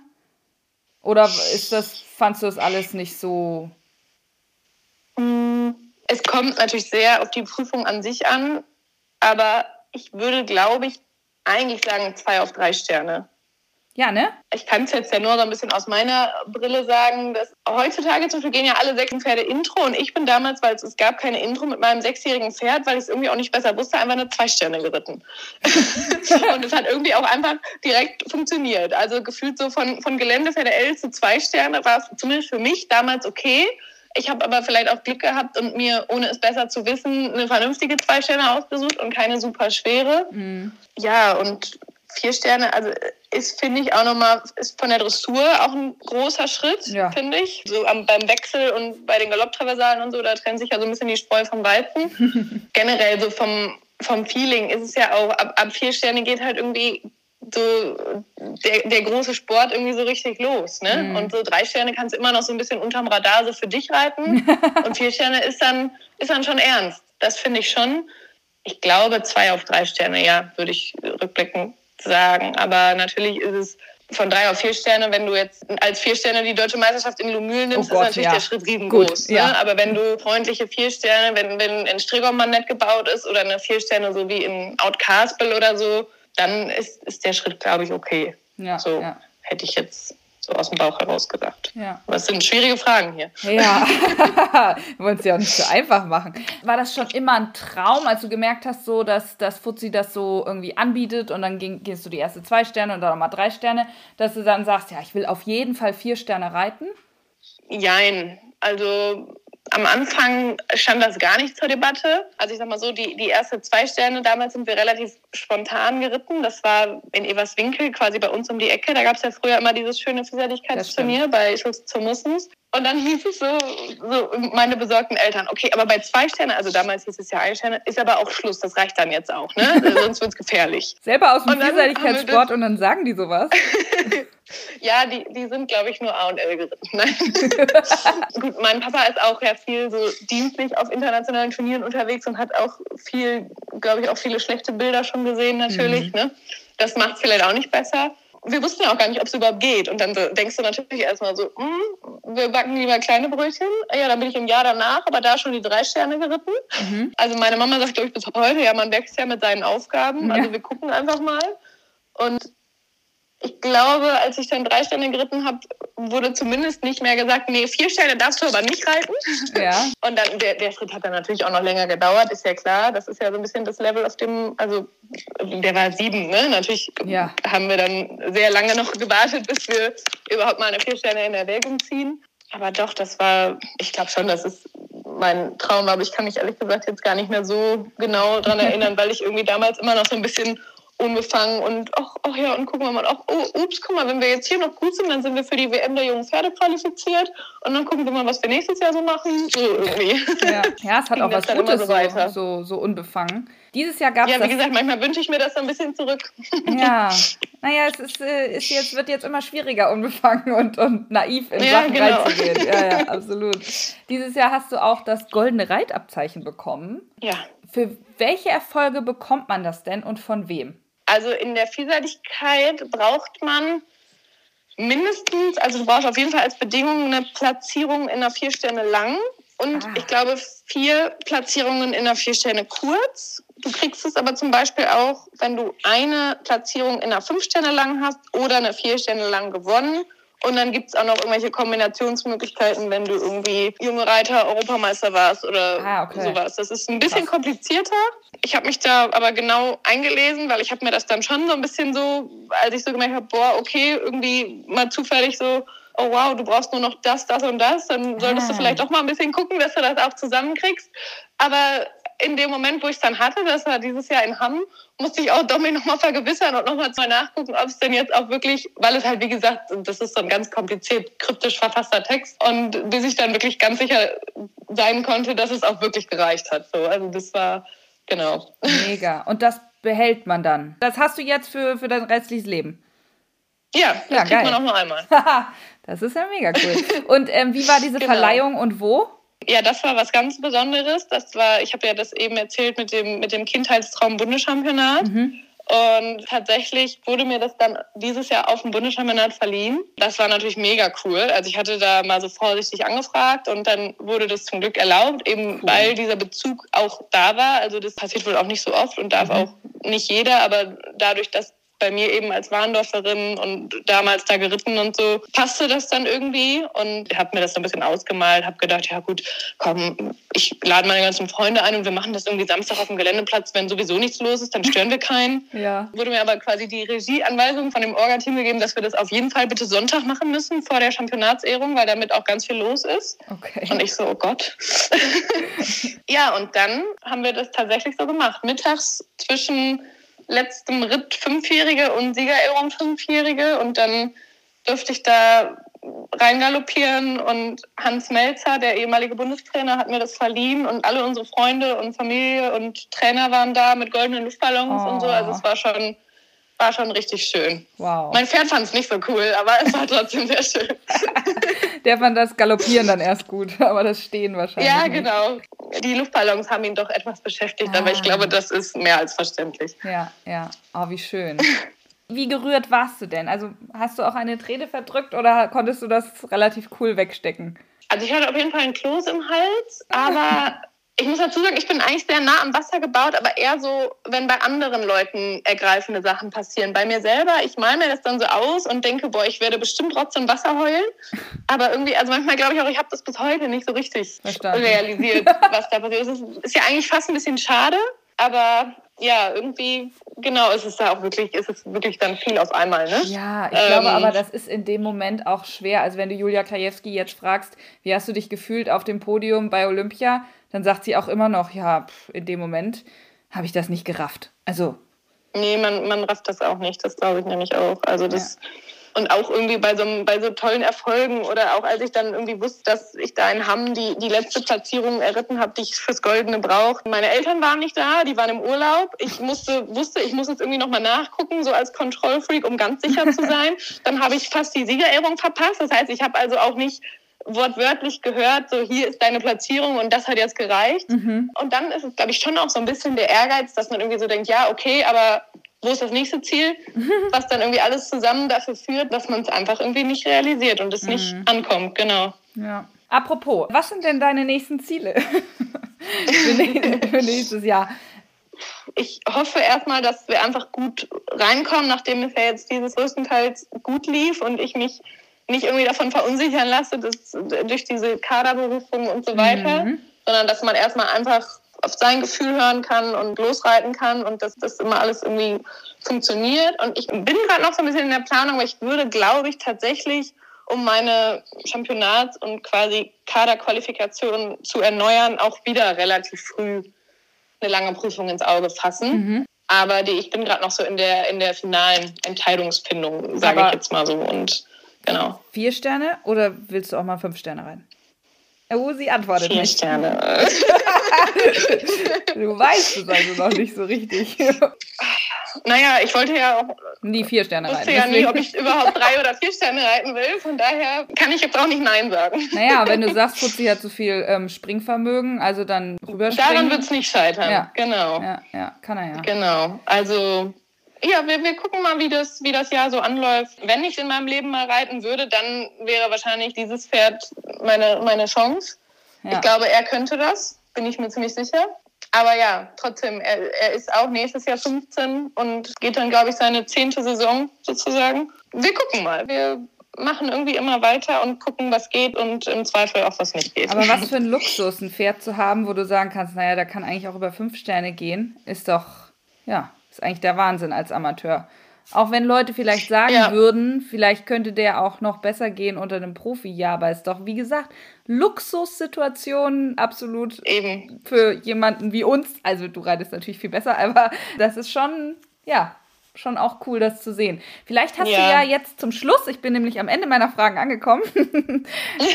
Oder ist das, fandst du das alles nicht so? Es kommt natürlich sehr auf die Prüfung an sich an, aber ich würde, glaube ich, eigentlich sagen zwei auf drei Sterne. Ja, ne? Ich kann es jetzt ja nur so ein bisschen aus meiner Brille sagen, dass heutzutage zum Beispiel gehen ja alle sechs Pferde Intro und ich bin damals, weil es, gab keine Intro mit meinem sechsjährigen Pferd, weil ich es irgendwie auch nicht besser wusste, einfach eine zwei Sterne geritten. [LAUGHS] und es hat irgendwie auch einfach direkt funktioniert. Also gefühlt so von, von Geländepferde L zu zwei Sterne war es zumindest für mich damals okay. Ich habe aber vielleicht auch Glück gehabt und mir, ohne es besser zu wissen, eine vernünftige zwei Sterne ausgesucht und keine super schwere. Mhm. Ja, und vier Sterne, also ist, finde ich, auch nochmal, ist von der Dressur auch ein großer Schritt, ja. finde ich. So am, beim Wechsel und bei den Galopptraversalen und so, da trennt sich ja so ein bisschen die Spreu vom Weizen. [LAUGHS] Generell so vom, vom Feeling ist es ja auch, ab, ab vier Sterne geht halt irgendwie so der, der große Sport irgendwie so richtig los. Ne? Mhm. Und so drei Sterne kannst du immer noch so ein bisschen unterm Radar so für dich reiten. [LAUGHS] und vier Sterne ist dann, ist dann schon ernst. Das finde ich schon. Ich glaube, zwei auf drei Sterne, ja, würde ich rückblickend sagen. Aber natürlich ist es von drei auf vier Sterne, wenn du jetzt als vier Sterne die deutsche Meisterschaft in Lumülen nimmst, oh Gott, ist natürlich ja. der Schritt riesengroß. Gut, ne? ja. Aber wenn du freundliche vier Sterne, wenn, wenn ein Strigoman nett gebaut ist oder eine vier Sterne so wie in Outcastle oder so, dann ist, ist der Schritt, glaube ich, okay. Ja, so hätte ich jetzt so aus dem Bauch heraus gesagt. Ja. Aber es sind schwierige Fragen hier. Ja, [LAUGHS] wir wollen es ja auch nicht so einfach machen. War das schon immer ein Traum, als du gemerkt hast, so, dass das Fuzzi das so irgendwie anbietet und dann ging, gehst du die erste zwei Sterne und dann nochmal drei Sterne, dass du dann sagst, ja, ich will auf jeden Fall vier Sterne reiten? Jein. Also am Anfang stand das gar nicht zur Debatte. Also ich sag mal so, die, die erste zwei Sterne, damals sind wir relativ spontan geritten. Das war in Everswinkel, quasi bei uns um die Ecke. Da gab es ja früher immer dieses schöne Vielseitigkeitsturnier bei Schulz zur Mussens. Und dann hieß es so, so, meine besorgten Eltern, okay, aber bei zwei Sternen, also damals hieß es ja ein Sterne, ist aber auch Schluss, das reicht dann jetzt auch, ne? [LAUGHS] Sonst wird es gefährlich. Selber aus dem Vielseitigkeitssport und dann sagen die sowas? [LAUGHS] ja, die, die sind, glaube ich, nur A und L geritten. [LAUGHS] Nein. [LAUGHS] Gut, mein Papa ist auch ja viel so dienstlich auf internationalen Turnieren unterwegs und hat auch viel, glaube ich, auch viele schlechte Bilder schon gesehen, natürlich, mhm. ne? Das macht es vielleicht auch nicht besser wir wussten ja auch gar nicht, ob es überhaupt geht. Und dann denkst du natürlich erstmal so, hm, wir backen lieber kleine Brötchen. Ja, dann bin ich im Jahr danach, aber da schon die drei Sterne geritten. Mhm. Also meine Mama sagt, glaube ich, bis heute, ja, man wächst ja mit seinen Aufgaben. Ja. Also wir gucken einfach mal. Und ich glaube, als ich dann drei Sterne geritten habe, wurde zumindest nicht mehr gesagt, nee, vier Sterne darfst du aber nicht reiten. Ja. [LAUGHS] Und dann, der, der Schritt hat dann natürlich auch noch länger gedauert, ist ja klar. Das ist ja so ein bisschen das Level, auf dem, also der war sieben, ne? Natürlich ja. haben wir dann sehr lange noch gewartet, bis wir überhaupt mal eine vier Sterne in Erwägung ziehen. Aber doch, das war, ich glaube schon, das ist mein Traum, aber ich kann mich ehrlich gesagt jetzt gar nicht mehr so genau daran [LAUGHS] erinnern, weil ich irgendwie damals immer noch so ein bisschen unbefangen und ach, ach ja, und gucken wir mal, ach, oh, ups, guck mal, wenn wir jetzt hier noch gut sind, dann sind wir für die WM der jungen Pferde qualifiziert und dann gucken wir mal, was wir nächstes Jahr so machen. So irgendwie. Ja, ja es hat auch was Gutes, so, so, so, unbefangen. Dieses Jahr gab es. Ja, wie gesagt, manchmal wünsche ich mir das ein bisschen zurück. [LAUGHS] Ja, naja, es ist, äh, ist jetzt, wird jetzt immer schwieriger, unbefangen und, und naiv in ja, Sachen genau. reinzugehen. Ja, ja, [LAUGHS] absolut. Dieses Jahr hast du auch das goldene Reitabzeichen bekommen. Ja. Für welche Erfolge bekommt man das denn und von wem? Also in der Vielseitigkeit braucht man mindestens, also du brauchst auf jeden Fall als Bedingung eine Platzierung in einer vier Sterne lang und ah. ich glaube vier Platzierungen in einer vier Sterne kurz. Du kriegst es aber zum Beispiel auch, wenn du eine Platzierung in einer fünf Sterne lang hast oder eine vier Sterne lang gewonnen und dann gibt es auch noch irgendwelche Kombinationsmöglichkeiten, wenn du irgendwie junge Reiter Europameister warst oder ah, okay. sowas. Das ist ein bisschen Krass. komplizierter. Ich habe mich da aber genau eingelesen, weil ich habe mir das dann schon so ein bisschen so, als ich so gemerkt habe, boah, okay, irgendwie mal zufällig so, oh wow, du brauchst nur noch das, das und das, dann solltest ah. du vielleicht auch mal ein bisschen gucken, dass du das auch zusammenkriegst. Aber in dem Moment, wo ich es dann hatte, das war dieses Jahr in Hamm, musste ich auch Domi nochmal vergewissern und nochmal nachgucken, ob es denn jetzt auch wirklich, weil es halt, wie gesagt, das ist so ein ganz kompliziert, kryptisch verfasster Text und bis ich dann wirklich ganz sicher sein konnte, dass es auch wirklich gereicht hat. So, also das war, genau. Mega. Und das behält man dann. Das hast du jetzt für, für dein restliches Leben. Ja, das ja, kriegt geil. man auch nur einmal. [LAUGHS] das ist ja mega cool. Und ähm, wie war diese genau. Verleihung und wo? Ja, das war was ganz Besonderes. Das war, ich habe ja das eben erzählt mit dem, mit dem Kindheitstraum Bundeschampionat. Mhm. Und tatsächlich wurde mir das dann dieses Jahr auf dem Bundeschampionat verliehen. Das war natürlich mega cool. Also ich hatte da mal so vorsichtig angefragt und dann wurde das zum Glück erlaubt, eben cool. weil dieser Bezug auch da war. Also das passiert wohl auch nicht so oft und darf mhm. auch nicht jeder, aber dadurch, dass bei mir eben als Warndorferin und damals da geritten und so, passte das dann irgendwie und habe mir das so ein bisschen ausgemalt, habe gedacht, ja gut, komm, ich lade meine ganzen Freunde ein und wir machen das irgendwie Samstag auf dem Geländeplatz, wenn sowieso nichts los ist, dann stören wir keinen. [LAUGHS] Ja. Wurde mir aber quasi die Regieanweisung von dem Orga-Team gegeben, dass wir das auf jeden Fall bitte Sonntag machen müssen vor der Championatsehrung, weil damit auch ganz viel los ist. Okay. Und ich so, oh Gott. [LAUGHS] ja, und dann haben wir das tatsächlich so gemacht. Mittags zwischen letztem Ritt Fünfjährige und Siegerehrung Fünfjährige und dann durfte ich da reingaloppieren und Hans Melzer, der ehemalige Bundestrainer, hat mir das verliehen und alle unsere Freunde und Familie und Trainer waren da mit goldenen Luftballons oh. und so. Also es war schon, war schon richtig schön. Wow. Mein Pferd fand es nicht so cool, aber es war trotzdem sehr schön. [LAUGHS] der fand das Galoppieren dann erst gut, [LAUGHS] aber das Stehen wahrscheinlich. Ja, genau die Luftballons haben ihn doch etwas beschäftigt, ah. aber ich glaube, das ist mehr als verständlich. Ja, ja. Oh, wie schön. [LAUGHS] Wie gerührt warst du denn? Also hast du auch eine Träne verdrückt oder konntest du das relativ cool wegstecken? Also ich hatte auf jeden Fall einen Kloß im Hals, aber ich muss dazu sagen, ich bin eigentlich sehr nah am Wasser gebaut, aber eher so, wenn bei anderen Leuten ergreifende Sachen passieren. Bei mir selber, ich male mir das dann so aus und denke, boah, ich werde bestimmt trotzdem Wasser heulen. Aber irgendwie, also manchmal glaube ich auch, ich habe das bis heute nicht so richtig Verstanden. realisiert, [LAUGHS] was da passiert. Es ist, ist ja eigentlich fast ein bisschen schade, aber ja, irgendwie, genau, ist es da auch wirklich, ist es wirklich dann viel auf einmal, ne? Ja, ich ähm, glaube aber, das ist in dem Moment auch schwer. Also wenn du Julia Krajewski jetzt fragst, wie hast du dich gefühlt auf dem Podium bei Olympia, dann sagt sie auch immer noch, ja, in dem Moment habe ich das nicht gerafft. Also. Nee, man, man rafft das auch nicht, das glaube ich nämlich auch. Also das. Ja. Und auch irgendwie bei so, bei so tollen Erfolgen oder auch als ich dann irgendwie wusste, dass ich da in Hamm die, die letzte Platzierung erritten habe, die ich fürs Goldene brauche. Meine Eltern waren nicht da, die waren im Urlaub. Ich musste, wusste, ich muss jetzt irgendwie nochmal nachgucken, so als Kontrollfreak, um ganz sicher zu [LAUGHS] sein. dann habe ich fast die Siegerehrung verpasst. Das heißt, ich habe also auch nicht wortwörtlich gehört, so hier ist deine Platzierung und das hat jetzt gereicht. Mhm. Und dann ist es, glaube ich, schon auch so ein bisschen der Ehrgeiz, dass man irgendwie so denkt, ja, okay, aber wo ist das nächste Ziel? [LAUGHS] Was dann irgendwie alles zusammen dafür führt, dass man es einfach irgendwie nicht realisiert und es mhm. nicht ankommt, genau. Ja. Apropos, was sind denn deine nächsten Ziele [LAUGHS] [LAUGHS] für nächstes Jahr? ich hoffe erstmal, dass wir einfach gut reinkommen, nachdem es ja jetzt dieses größtenteils gut lief und ich mich nicht irgendwie davon verunsichern lasse, dass, durch diese Kaderberufung und so weiter, mhm. sondern dass man erstmal einfach auf sein Gefühl hören kann und losreiten kann und dass das immer alles irgendwie funktioniert. Und ich bin gerade noch so ein bisschen in der Planung, weil ich würde, glaube ich, tatsächlich, um meine Championats- und quasi Kaderqualifikation zu erneuern, auch wieder relativ früh eine lange Prüfung ins Auge fassen. Mhm. Aber die, ich bin gerade noch so in der, in der finalen Entscheidungsfindung, sage ich jetzt mal so. Und Genau. Vier Sterne oder willst du auch mal fünf Sterne rein? Oh, sie antwortet Vier nicht. Sterne. [LAUGHS] du weißt es also noch nicht so richtig. [LAUGHS] Naja, ich wollte ja auch. Nie vier Sterne reiten. Ich wusste ja nie, ob ich überhaupt drei oder vier Sterne reiten will. Von daher kann ich jetzt auch nicht Nein sagen. Naja, [LAUGHS] wenn du sagst, Fuzzi hat so viel ähm, Springvermögen, also dann rüberspringen. Daran wird es nicht scheitern. Ja. Genau. Ja, ja, kann er ja. Genau. Also ja, wir, wir gucken mal, wie das, wie das Jahr so anläuft. Wenn ich in meinem Leben mal reiten würde, dann wäre wahrscheinlich dieses Pferd meine, meine Chance. Ja. Ich glaube, er könnte das, bin ich mir ziemlich sicher. Aber ja, trotzdem, er, er ist auch nächstes Jahr 15 und geht dann, glaube ich, seine zehnte Saison sozusagen. Wir gucken mal. Wir machen irgendwie immer weiter und gucken, was geht und im Zweifel auch, was nicht geht. Aber was für [LAUGHS] ein Luxus, ein Pferd zu haben, wo du sagen kannst, naja, da kann eigentlich auch über fünf Sterne gehen, ist doch, ja, ist eigentlich der Wahnsinn als Amateur. Auch wenn Leute vielleicht sagen ja. würden, vielleicht könnte der auch noch besser gehen unter einem Profi. Ja, aber ist doch, wie gesagt, Luxussituation absolut Eben. für jemanden wie uns. Also du reitest natürlich viel besser, aber das ist schon, ja, schon auch cool, das zu sehen. Vielleicht hast ja. du ja jetzt zum Schluss, ich bin nämlich am Ende meiner Fragen angekommen, [LAUGHS]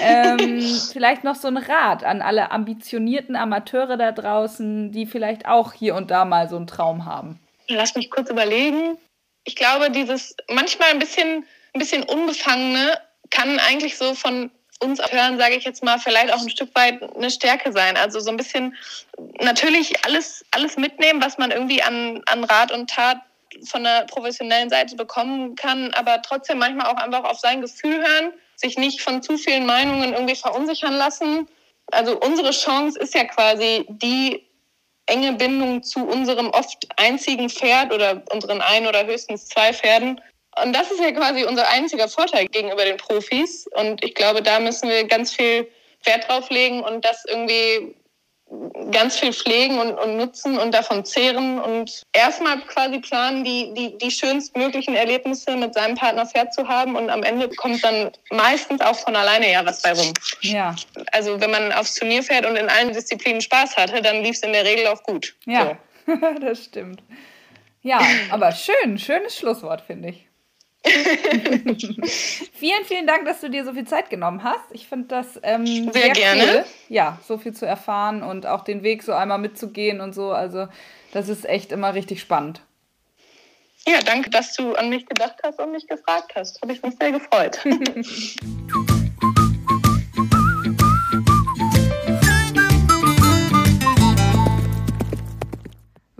ähm, [LAUGHS] vielleicht noch so ein Rat an alle ambitionierten Amateure da draußen, die vielleicht auch hier und da mal so einen Traum haben. Lass mich kurz überlegen. Ich glaube, dieses manchmal ein bisschen, ein bisschen Unbefangene kann eigentlich so von uns hören, sage ich jetzt mal, vielleicht auch ein Stück weit eine Stärke sein. Also so ein bisschen natürlich alles, alles mitnehmen, was man irgendwie an, an Rat und Tat von der professionellen Seite bekommen kann, aber trotzdem manchmal auch einfach auf sein Gefühl hören, sich nicht von zu vielen Meinungen irgendwie verunsichern lassen. Also unsere Chance ist ja quasi die, enge Bindung zu unserem oft einzigen Pferd oder unseren ein oder höchstens zwei Pferden. Und das ist ja quasi unser einziger Vorteil gegenüber den Profis. Und ich glaube, da müssen wir ganz viel Wert drauf legen und das irgendwie ganz viel pflegen und, und nutzen und davon zehren und erstmal quasi planen, die, die, die schönstmöglichen Erlebnisse mit seinem Partner Pferd zu haben und am Ende kommt dann meistens auch von alleine ja was bei rum. Ja. Also wenn man aufs Turnier fährt und in allen Disziplinen Spaß hatte, dann lief es in der Regel auch gut. Ja, so. [LAUGHS] das stimmt. Ja, aber schön, schönes Schlusswort, finde ich. [LAUGHS] vielen, vielen Dank, dass du dir so viel Zeit genommen hast. Ich finde das ähm, sehr, sehr, gerne. Cool, ja, so viel zu erfahren und auch den Weg so einmal mitzugehen und so. Also, das ist echt immer richtig spannend. Ja, danke, dass du an mich gedacht hast und mich gefragt hast. Habe ich mich sehr gefreut. [LAUGHS]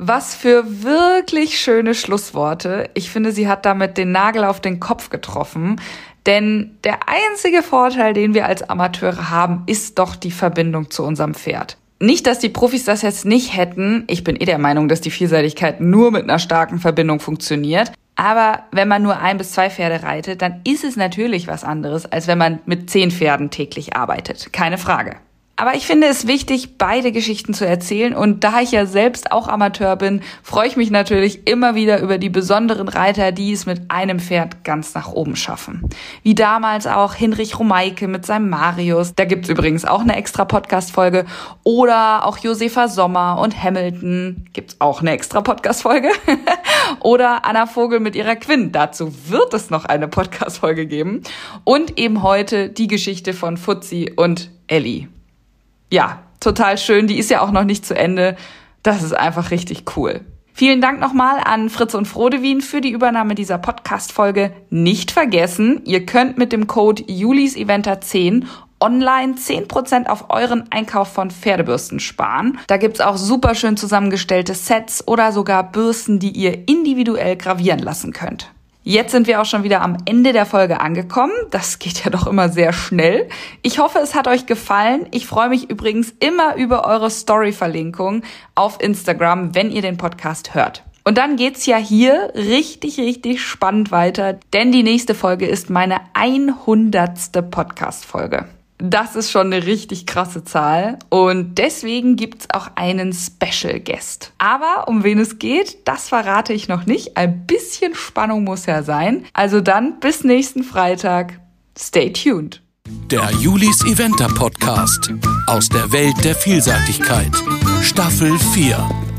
Was für wirklich schöne Schlussworte. Ich finde, sie hat damit den Nagel auf den Kopf getroffen. Denn der einzige Vorteil, den wir als Amateure haben, ist doch die Verbindung zu unserem Pferd. Nicht, dass die Profis das jetzt nicht hätten. Ich bin eh der Meinung, dass die Vielseitigkeit nur mit einer starken Verbindung funktioniert. Aber wenn man nur ein bis zwei Pferde reitet, dann ist es natürlich was anderes, als wenn man mit zehn Pferden täglich arbeitet. Keine Frage. Aber ich finde es wichtig, beide Geschichten zu erzählen. Und da ich ja selbst auch Amateur bin, freue ich mich natürlich immer wieder über die besonderen Reiter, die es mit einem Pferd ganz nach oben schaffen. Wie damals auch Hinrich Romeike mit seinem Marius. Da gibt's übrigens auch eine extra Podcast-Folge. Oder auch Josefa Sommer und Hamilton. Gibt's auch eine extra Podcast-Folge. [LAUGHS] Oder Anna Vogel mit ihrer Quinn. Dazu wird es noch eine Podcast-Folge geben. Und eben heute die Geschichte von Fuzzi und Ellie ja, total schön. Die ist ja auch noch nicht zu Ende. Das ist einfach richtig cool. Vielen Dank nochmal an Fritz und Frodewin für die Übernahme dieser Podcast-Folge. Nicht vergessen, ihr könnt mit dem Code JulisEventer10 online 10% auf euren Einkauf von Pferdebürsten sparen. Da gibt's auch super schön zusammengestellte Sets oder sogar Bürsten, die ihr individuell gravieren lassen könnt. Jetzt sind wir auch schon wieder am Ende der Folge angekommen. Das geht ja doch immer sehr schnell. Ich hoffe, es hat euch gefallen. Ich freue mich übrigens immer über eure Story-Verlinkung auf Instagram, wenn ihr den Podcast hört. Und dann geht's ja hier richtig, richtig spannend weiter, denn die nächste Folge ist meine 100. Podcast-Folge. Das ist schon eine richtig krasse Zahl und deswegen gibt's auch einen Special Guest. Aber um wen es geht, das verrate ich noch nicht. Ein bisschen Spannung muss ja sein. Also dann bis nächsten Freitag. Stay tuned. Der Julis Eventer Podcast aus der Welt der Vielseitigkeit. Staffel 4.